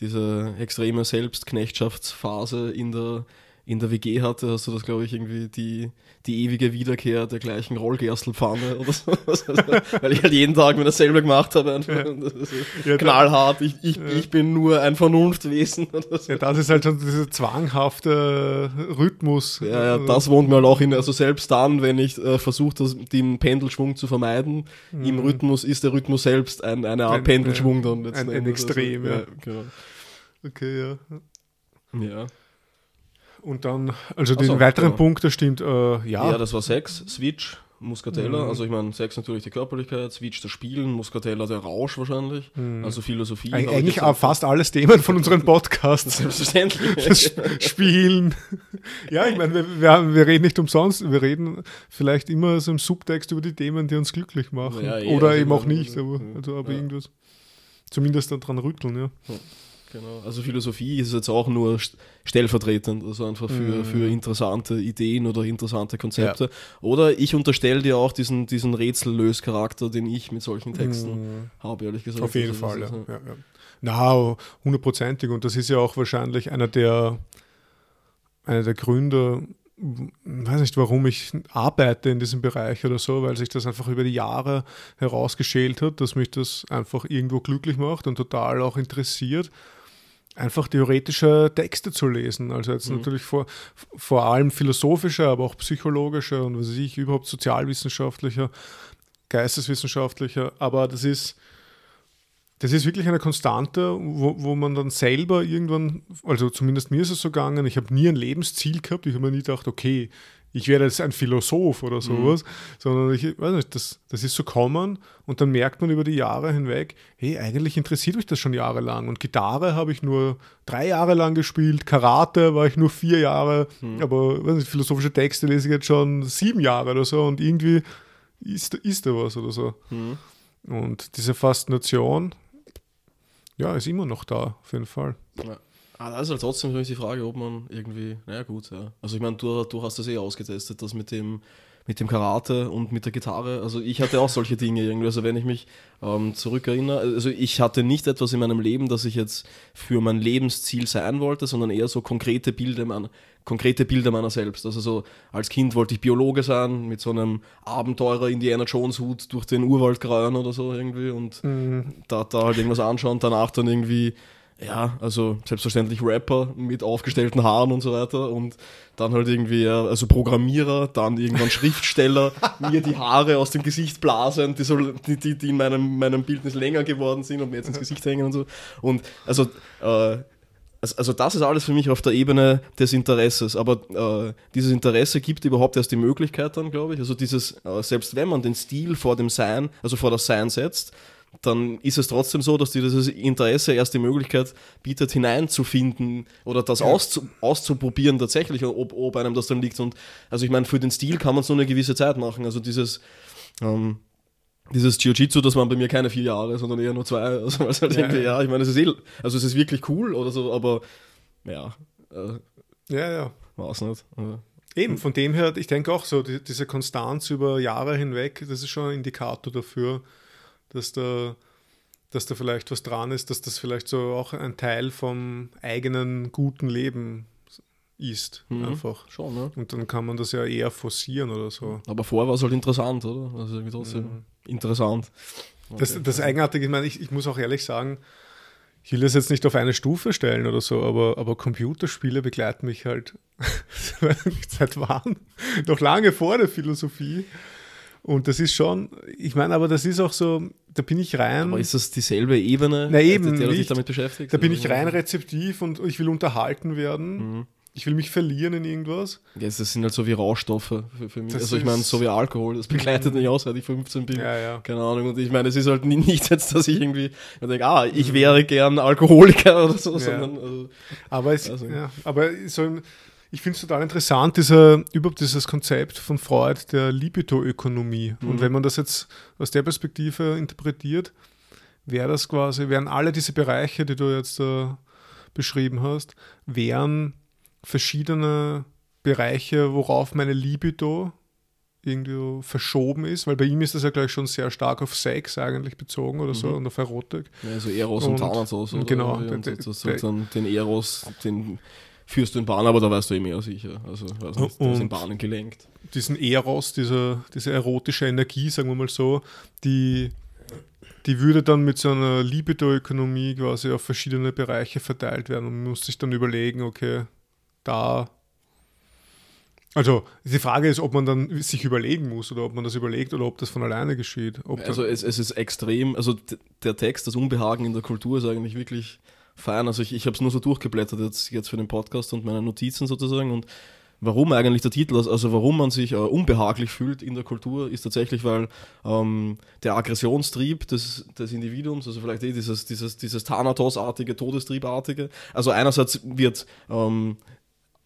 diese extreme Selbstknechtschaftsphase in der in der WG hatte, hast du das, glaube ich, irgendwie die, die ewige Wiederkehr der gleichen Rollgerstelpfanne oder so. Weil ich halt jeden Tag mir dasselbe gemacht habe. Einfach. Ja. Ja, knallhart. Ich, ich, Ja. ich bin nur ein Vernunftwesen. Oder so. Ja, das ist halt schon dieser zwanghafte Rhythmus. Ja, ja, das wohnt mir halt auch in, also selbst dann, wenn ich äh, versuche, den Pendelschwung zu vermeiden, im Rhythmus ist der Rhythmus selbst ein, eine Art Mhm. Ein- Pendelschwung dann. ein- ein Endes. Extrem, also, ja. ja. Genau. Okay, ja. Ja. Und dann, also Ach so, den weiteren genau. Punkt, da stimmt, äh, ja. ja, das war Sex, Switch, Muscatella. Mhm. Also ich meine, Sex natürlich die Körperlichkeit, Switch das Spielen, Muscatella der Rausch wahrscheinlich. Also Philosophie. Eig eigentlich auch fast alles Themen von unseren Podcasts. Selbstverständlich. Das Sp- Spielen. Ja, ich meine, wir, wir, wir reden nicht umsonst, wir reden vielleicht immer so im Subtext über die Themen, die uns glücklich machen. Ja, eh, Oder also eben auch nicht, aber, ja. also, aber Ja. irgendwas. Zumindest daran rütteln, ja. Genau. Also Philosophie ist jetzt auch nur st- stellvertretend, also einfach für, Mhm. für interessante Ideen oder interessante Konzepte. Oder ich unterstelle dir auch diesen, diesen Rätsellöscharakter, den ich mit solchen Texten habe, ehrlich gesagt. Auf jeden Also Fall, ja. ist, ja, ja. Na, hundertprozentig. Und das ist ja auch wahrscheinlich einer der, einer der Gründe, weiß nicht, warum ich arbeite in diesem Bereich oder so, weil sich das einfach über die Jahre herausgeschält hat, dass mich das einfach irgendwo glücklich macht und total auch interessiert, einfach theoretische Texte zu lesen. Also jetzt Mhm. natürlich vor, vor allem philosophischer, aber auch psychologischer und was weiß ich, überhaupt sozialwissenschaftlicher, geisteswissenschaftlicher. Aber das ist, das ist wirklich eine Konstante, wo, wo man dann selber irgendwann, also zumindest mir ist es so gegangen, ich habe nie ein Lebensziel gehabt, ich habe mir nie gedacht, okay, ich werde jetzt ein Philosoph oder sowas, sondern ich weiß nicht, das, das ist so kommen und dann merkt man über die Jahre hinweg, hey, eigentlich interessiert mich das schon jahrelang und Gitarre habe ich nur drei Jahre lang gespielt, Karate war ich nur vier Jahre, aber weiß nicht, philosophische Texte lese ich jetzt schon sieben Jahre oder so und irgendwie ist, ist da was oder so. Mhm. Und diese Faszination, ja, ist immer noch da, auf jeden Fall. Ja. Ah, das ist halt trotzdem für mich die Frage, ob man irgendwie, naja gut, ja. Also ich meine, du, du hast das eh ausgetestet, das mit dem, mit dem Karate und mit der Gitarre. Also ich hatte auch solche Dinge irgendwie. Also wenn ich mich ähm, zurückerinnere, also ich hatte nicht etwas in meinem Leben, das ich jetzt für mein Lebensziel sein wollte, sondern eher so konkrete Bilder meiner, konkrete Bilder meiner selbst. Also so als Kind wollte ich Biologe sein, mit so einem Abenteurer Indiana Jones Hut durch den Urwald grauen oder so irgendwie und da, da halt irgendwas anschauen, danach dann irgendwie ja, also selbstverständlich Rapper mit aufgestellten Haaren und so weiter und dann halt irgendwie, also Programmierer, dann irgendwann Schriftsteller, mir die Haare aus dem Gesicht blasen, die, so, die, die, in meinem, meinem Bildnis länger geworden sind und mir jetzt ins Gesicht hängen und so. Und also, äh, also das ist alles für mich auf der Ebene des Interesses, aber äh, dieses Interesse gibt überhaupt erst die Möglichkeit dann, glaube ich. Also dieses, äh, selbst wenn man den Stil vor dem Sein, also vor das Sein setzt, dann ist es trotzdem so, dass dir dieses Interesse erst die Möglichkeit bietet, hineinzufinden oder das auszu auszuprobieren tatsächlich, ob, ob einem das dann liegt. Und also ich meine, für den Stil kann man es nur eine gewisse Zeit machen. Also dieses ähm, dieses Jiu-Jitsu, das waren bei mir keine vier Jahre, sondern eher nur zwei. Also es halt Ja, irgendwie, ja. ja, ich meine, es ist eh, also es ist wirklich cool oder so, aber ja, äh, Ja, ja. weiß nicht. Also, Eben, von dem her, ich denke auch so, die, diese Konstanz über Jahre hinweg, das ist schon ein Indikator dafür, dass da, dass da vielleicht was dran ist, dass das vielleicht so auch ein Teil vom eigenen guten Leben ist. Mhm. Einfach. schon, ne? Und dann kann man das ja eher forcieren oder so. Aber vorher war es halt interessant, oder? Also irgendwie trotzdem interessant. Das, das Eigenartige, ich meine, ich, ich muss auch ehrlich sagen, ich will das jetzt nicht auf eine Stufe stellen oder so, aber, aber Computerspiele begleiten mich halt seit wann? Noch lange vor der Philosophie. Und das ist schon, ich meine, aber das ist auch so, da bin ich rein, Aber ist das dieselbe Ebene, Na eben, der, sich nicht. damit beschäftigt? da bin ich rein rezeptiv und ich will unterhalten werden. Mhm. Ich will mich verlieren in irgendwas. Ja, das sind halt so wie Rauschstoffe für, für mich. Das also ich meine, so wie Alkohol, das begleitet mich auch, seit ich 15 bin. Ja, ja. Keine Ahnung. Und ich meine, es ist halt nicht jetzt, dass ich irgendwie denke, ah, ich wäre gern Alkoholiker oder so, Ja. sondern also, Aber, es, Also- ja, aber so im, ich finde es total interessant, dieser, überhaupt dieses Konzept von Freud der Libido-Ökonomie. Mhm. Und wenn man das jetzt aus der Perspektive interpretiert, wäre das quasi, wären alle diese Bereiche, die du jetzt äh, beschrieben hast, wären verschiedene Bereiche, worauf meine Libido irgendwie verschoben ist, weil bei ihm ist das ja gleich schon sehr stark auf Sex eigentlich bezogen oder so Mhm. und auf Erotik. ja, so Eros und, Und- Thanatos. Genau, Und der- der- dann den Eros, den führst du in Bahn, aber da weißt du eh mehr sicher. Also, weiß nicht, du hast in Bahnen gelenkt. Diesen Eros, diese, diese erotische Energie, sagen wir mal so, die, die würde dann mit so einer Libido-Ökonomie quasi auf verschiedene Bereiche verteilt werden und man muss sich dann überlegen, okay, da also die Frage ist, ob man dann sich überlegen muss oder ob man das überlegt oder ob das von alleine geschieht. Also es, es, ist extrem, also der Text, das Unbehagen in der Kultur ist eigentlich wirklich fein. Also ich, ich habe es nur so durchgeblättert jetzt, jetzt für den Podcast und meine Notizen sozusagen und warum eigentlich der Titel, also warum man sich äh, unbehaglich fühlt in der Kultur, ist tatsächlich, weil ähm, der Aggressionstrieb des, des Individuums, also vielleicht eh dieses, dieses, dieses Thanatos-artige, Todestriebartige, also einerseits wird ähm,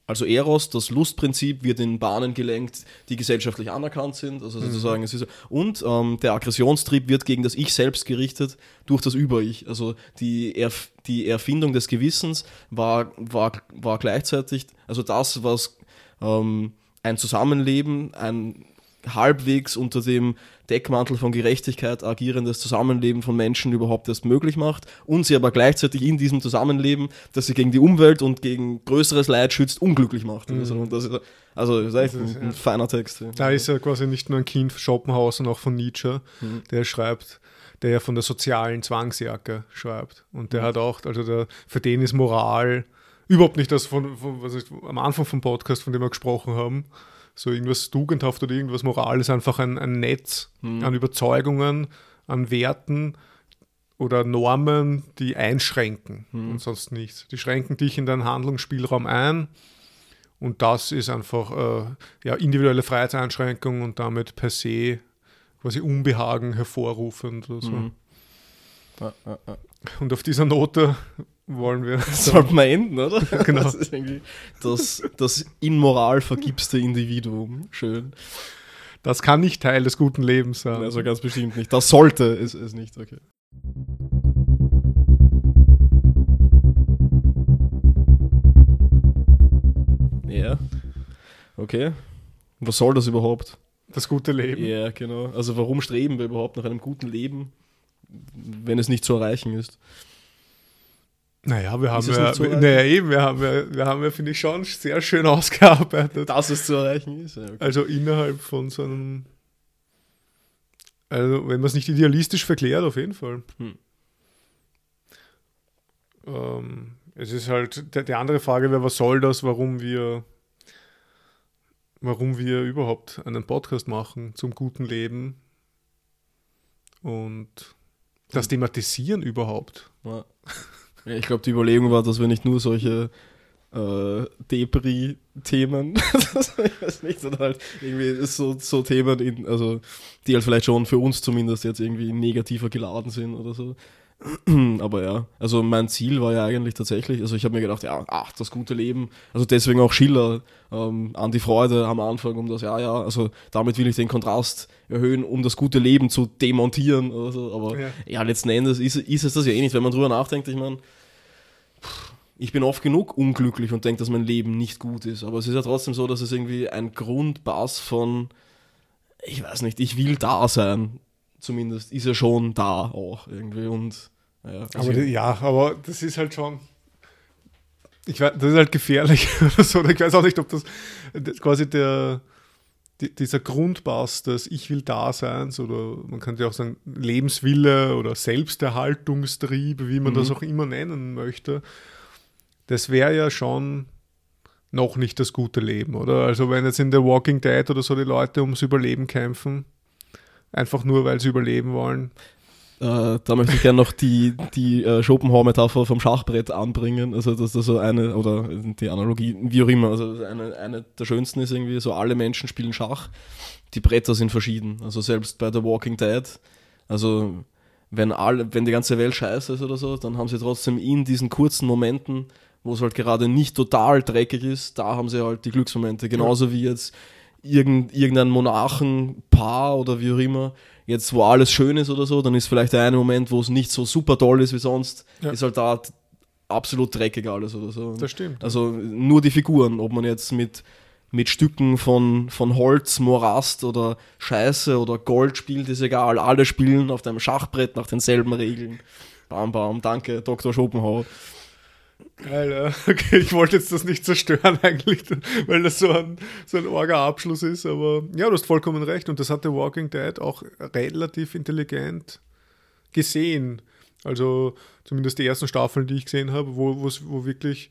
also Eros, das Lustprinzip wird in Bahnen gelenkt, die gesellschaftlich anerkannt sind. Also mhm. sozusagen, mhm. es ist, und ähm, der Aggressionstrieb wird gegen das Ich selbst gerichtet durch das Über-Ich. Also die, Erf die Erfindung des Gewissens war, war, war gleichzeitig, also das, was ähm, ein Zusammenleben, ein halbwegs unter dem Deckmantel von Gerechtigkeit agierendes Zusammenleben von Menschen überhaupt erst möglich macht und sie aber gleichzeitig in diesem Zusammenleben, das sie gegen die Umwelt und gegen größeres Leid schützt, unglücklich macht. Mhm. Also, das ist, also das ist echt das ist, ein, ein, feiner Text. Ja. Da ist ja quasi nicht nur ein Kind von Schopenhauer, sondern auch von Nietzsche, mhm. der schreibt, der ja von der sozialen Zwangsjacke schreibt. Und der mhm. hat auch, also der, für den ist Moral überhaupt nicht das, von, von was ich, am Anfang vom Podcast, von dem wir gesprochen haben, so irgendwas tugendhaft oder irgendwas Morales, einfach ein, ein Netz mhm. an Überzeugungen, an Werten oder Normen, die einschränken mhm. und sonst nichts. Die schränken dich in deinen Handlungsspielraum ein und das ist einfach äh, ja, individuelle Freiheitseinschränkung und damit per se quasi Unbehagen hervorrufend. Oder so. Mhm. Ja, ja, ja. Und auf dieser Note wollen wir. Sollten wir enden, oder? genau. Das ist irgendwie das, das in Moral vergibste Individuum. Schön. Das kann nicht Teil des guten Lebens sein. Also ganz bestimmt nicht. Das sollte es, es nicht, okay. Ja. Okay. Was soll das überhaupt? Das gute Leben. Ja, genau. Also warum streben wir überhaupt nach einem guten Leben, wenn es nicht zu erreichen ist? Naja, wir haben ja, wir, naja, eben, wir haben ja, wir haben ja, finde ich, schon sehr schön ausgearbeitet. Dass es zu erreichen ist. Ja, okay. Also innerhalb von so einem, also wenn man es nicht idealistisch verklärt, auf jeden Fall. Hm. Ähm, es ist halt, die, die andere Frage wäre, was soll das, warum wir, warum wir überhaupt einen Podcast machen zum guten Leben und das hm. Thematisieren überhaupt. Ja. Ich glaube, die Überlegung war, dass wir nicht nur solche äh, Depri-Themen, ich weiß nicht, sondern halt irgendwie so, so Themen, in, also, die halt vielleicht schon für uns zumindest jetzt irgendwie negativer geladen sind oder so, Aber ja, also mein Ziel war ja eigentlich tatsächlich, also ich habe mir gedacht, ja, ach, das gute Leben, also deswegen auch Schiller ähm, an die Freude am Anfang, um das, ja, ja, also damit will ich den Kontrast erhöhen, um das gute Leben zu demontieren oder so. Aber ja, ja letzten Endes ist, ist es das ja eh nicht, wenn man drüber nachdenkt, ich meine, ich bin oft genug unglücklich und denke, dass mein Leben nicht gut ist. Aber es ist ja trotzdem so, dass es irgendwie ein Grundbass von, ich weiß nicht, ich will da sein zumindest ist er schon da auch irgendwie und ja, also aber ja, aber das ist halt schon ich weiß, das ist halt gefährlich oder so. Ich weiß auch nicht, ob das, das quasi der die, dieser Grundbass des Ich will da sein, oder man könnte auch sagen Lebenswille oder Selbsterhaltungstrieb, wie man mhm. das auch immer nennen möchte, das wäre ja schon noch nicht das gute Leben, oder? Also wenn jetzt in The Walking Dead oder so die Leute ums Überleben kämpfen, einfach nur, weil sie überleben wollen. Äh, da möchte ich gerne noch die, die äh, Schopenhauer-Metapher vom Schachbrett anbringen. Also, dass das so eine, oder die Analogie, wie auch immer, also eine, eine der schönsten ist irgendwie so, alle Menschen spielen Schach, die Bretter sind verschieden. Also selbst bei The Walking Dead, also wenn, alle, wenn die ganze Welt scheiße ist oder so, dann haben sie trotzdem in diesen kurzen Momenten, wo es halt gerade nicht total dreckig ist, da haben sie halt die Glücksmomente. Genauso wie jetzt irgend, irgendein Monarchenpaar oder wie auch immer, jetzt wo alles schön ist oder so, dann ist vielleicht der eine Moment, wo es nicht so super toll ist wie sonst, ja. ist halt da absolut dreckig alles oder so. Das stimmt. Also nur die Figuren, ob man jetzt mit, mit Stücken von, von Holz, Morast oder Scheiße oder Gold spielt, ist egal. Alle spielen auf dem Schachbrett nach denselben Regeln. Bam, bam, danke, Dr. Schopenhauer. Alter, okay, ich wollte jetzt das nicht zerstören eigentlich, weil das so ein, so ein orger Abschluss ist, aber ja, du hast vollkommen recht und das hat The Walking Dead auch relativ intelligent gesehen. Also zumindest die ersten Staffeln, die ich gesehen habe, wo, wo wirklich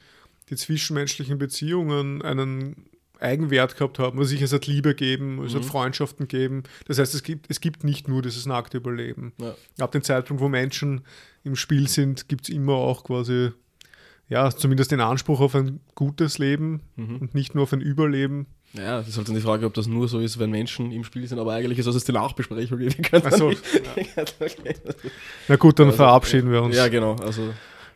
die zwischenmenschlichen Beziehungen einen Eigenwert gehabt haben. Also sich es hat Liebe geben, es mhm. hat Freundschaften geben. Das heißt, es gibt, es gibt nicht nur dieses nackte Überleben. Ja. Ab dem Zeitpunkt, wo Menschen im Spiel sind, gibt es immer auch quasi, ja, zumindest den Anspruch auf ein gutes Leben mhm. und nicht nur auf ein Überleben. Ja, das ist halt dann die Frage, ob das nur so ist, wenn Menschen im Spiel sind, aber eigentlich ist das die Nachbesprechung. Wir können so, ja. Na gut, dann also, verabschieden wir uns. Ja, genau. Also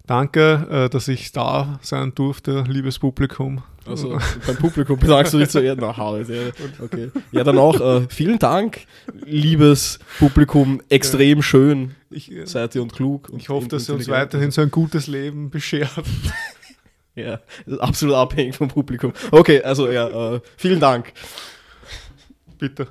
Danke, äh, dass ich da sein durfte, liebes Publikum. Also beim Publikum bedankst du dich zu Erden. okay. Ja, dann auch äh, vielen Dank, liebes Publikum. Extrem ja. schön ich, äh, seid ihr und klug. Und ich hoffe, dass ihr uns weiterhin so ein gutes Leben beschert. ja, absolut abhängig vom Publikum. Okay, also ja, äh, vielen Dank. Bitte.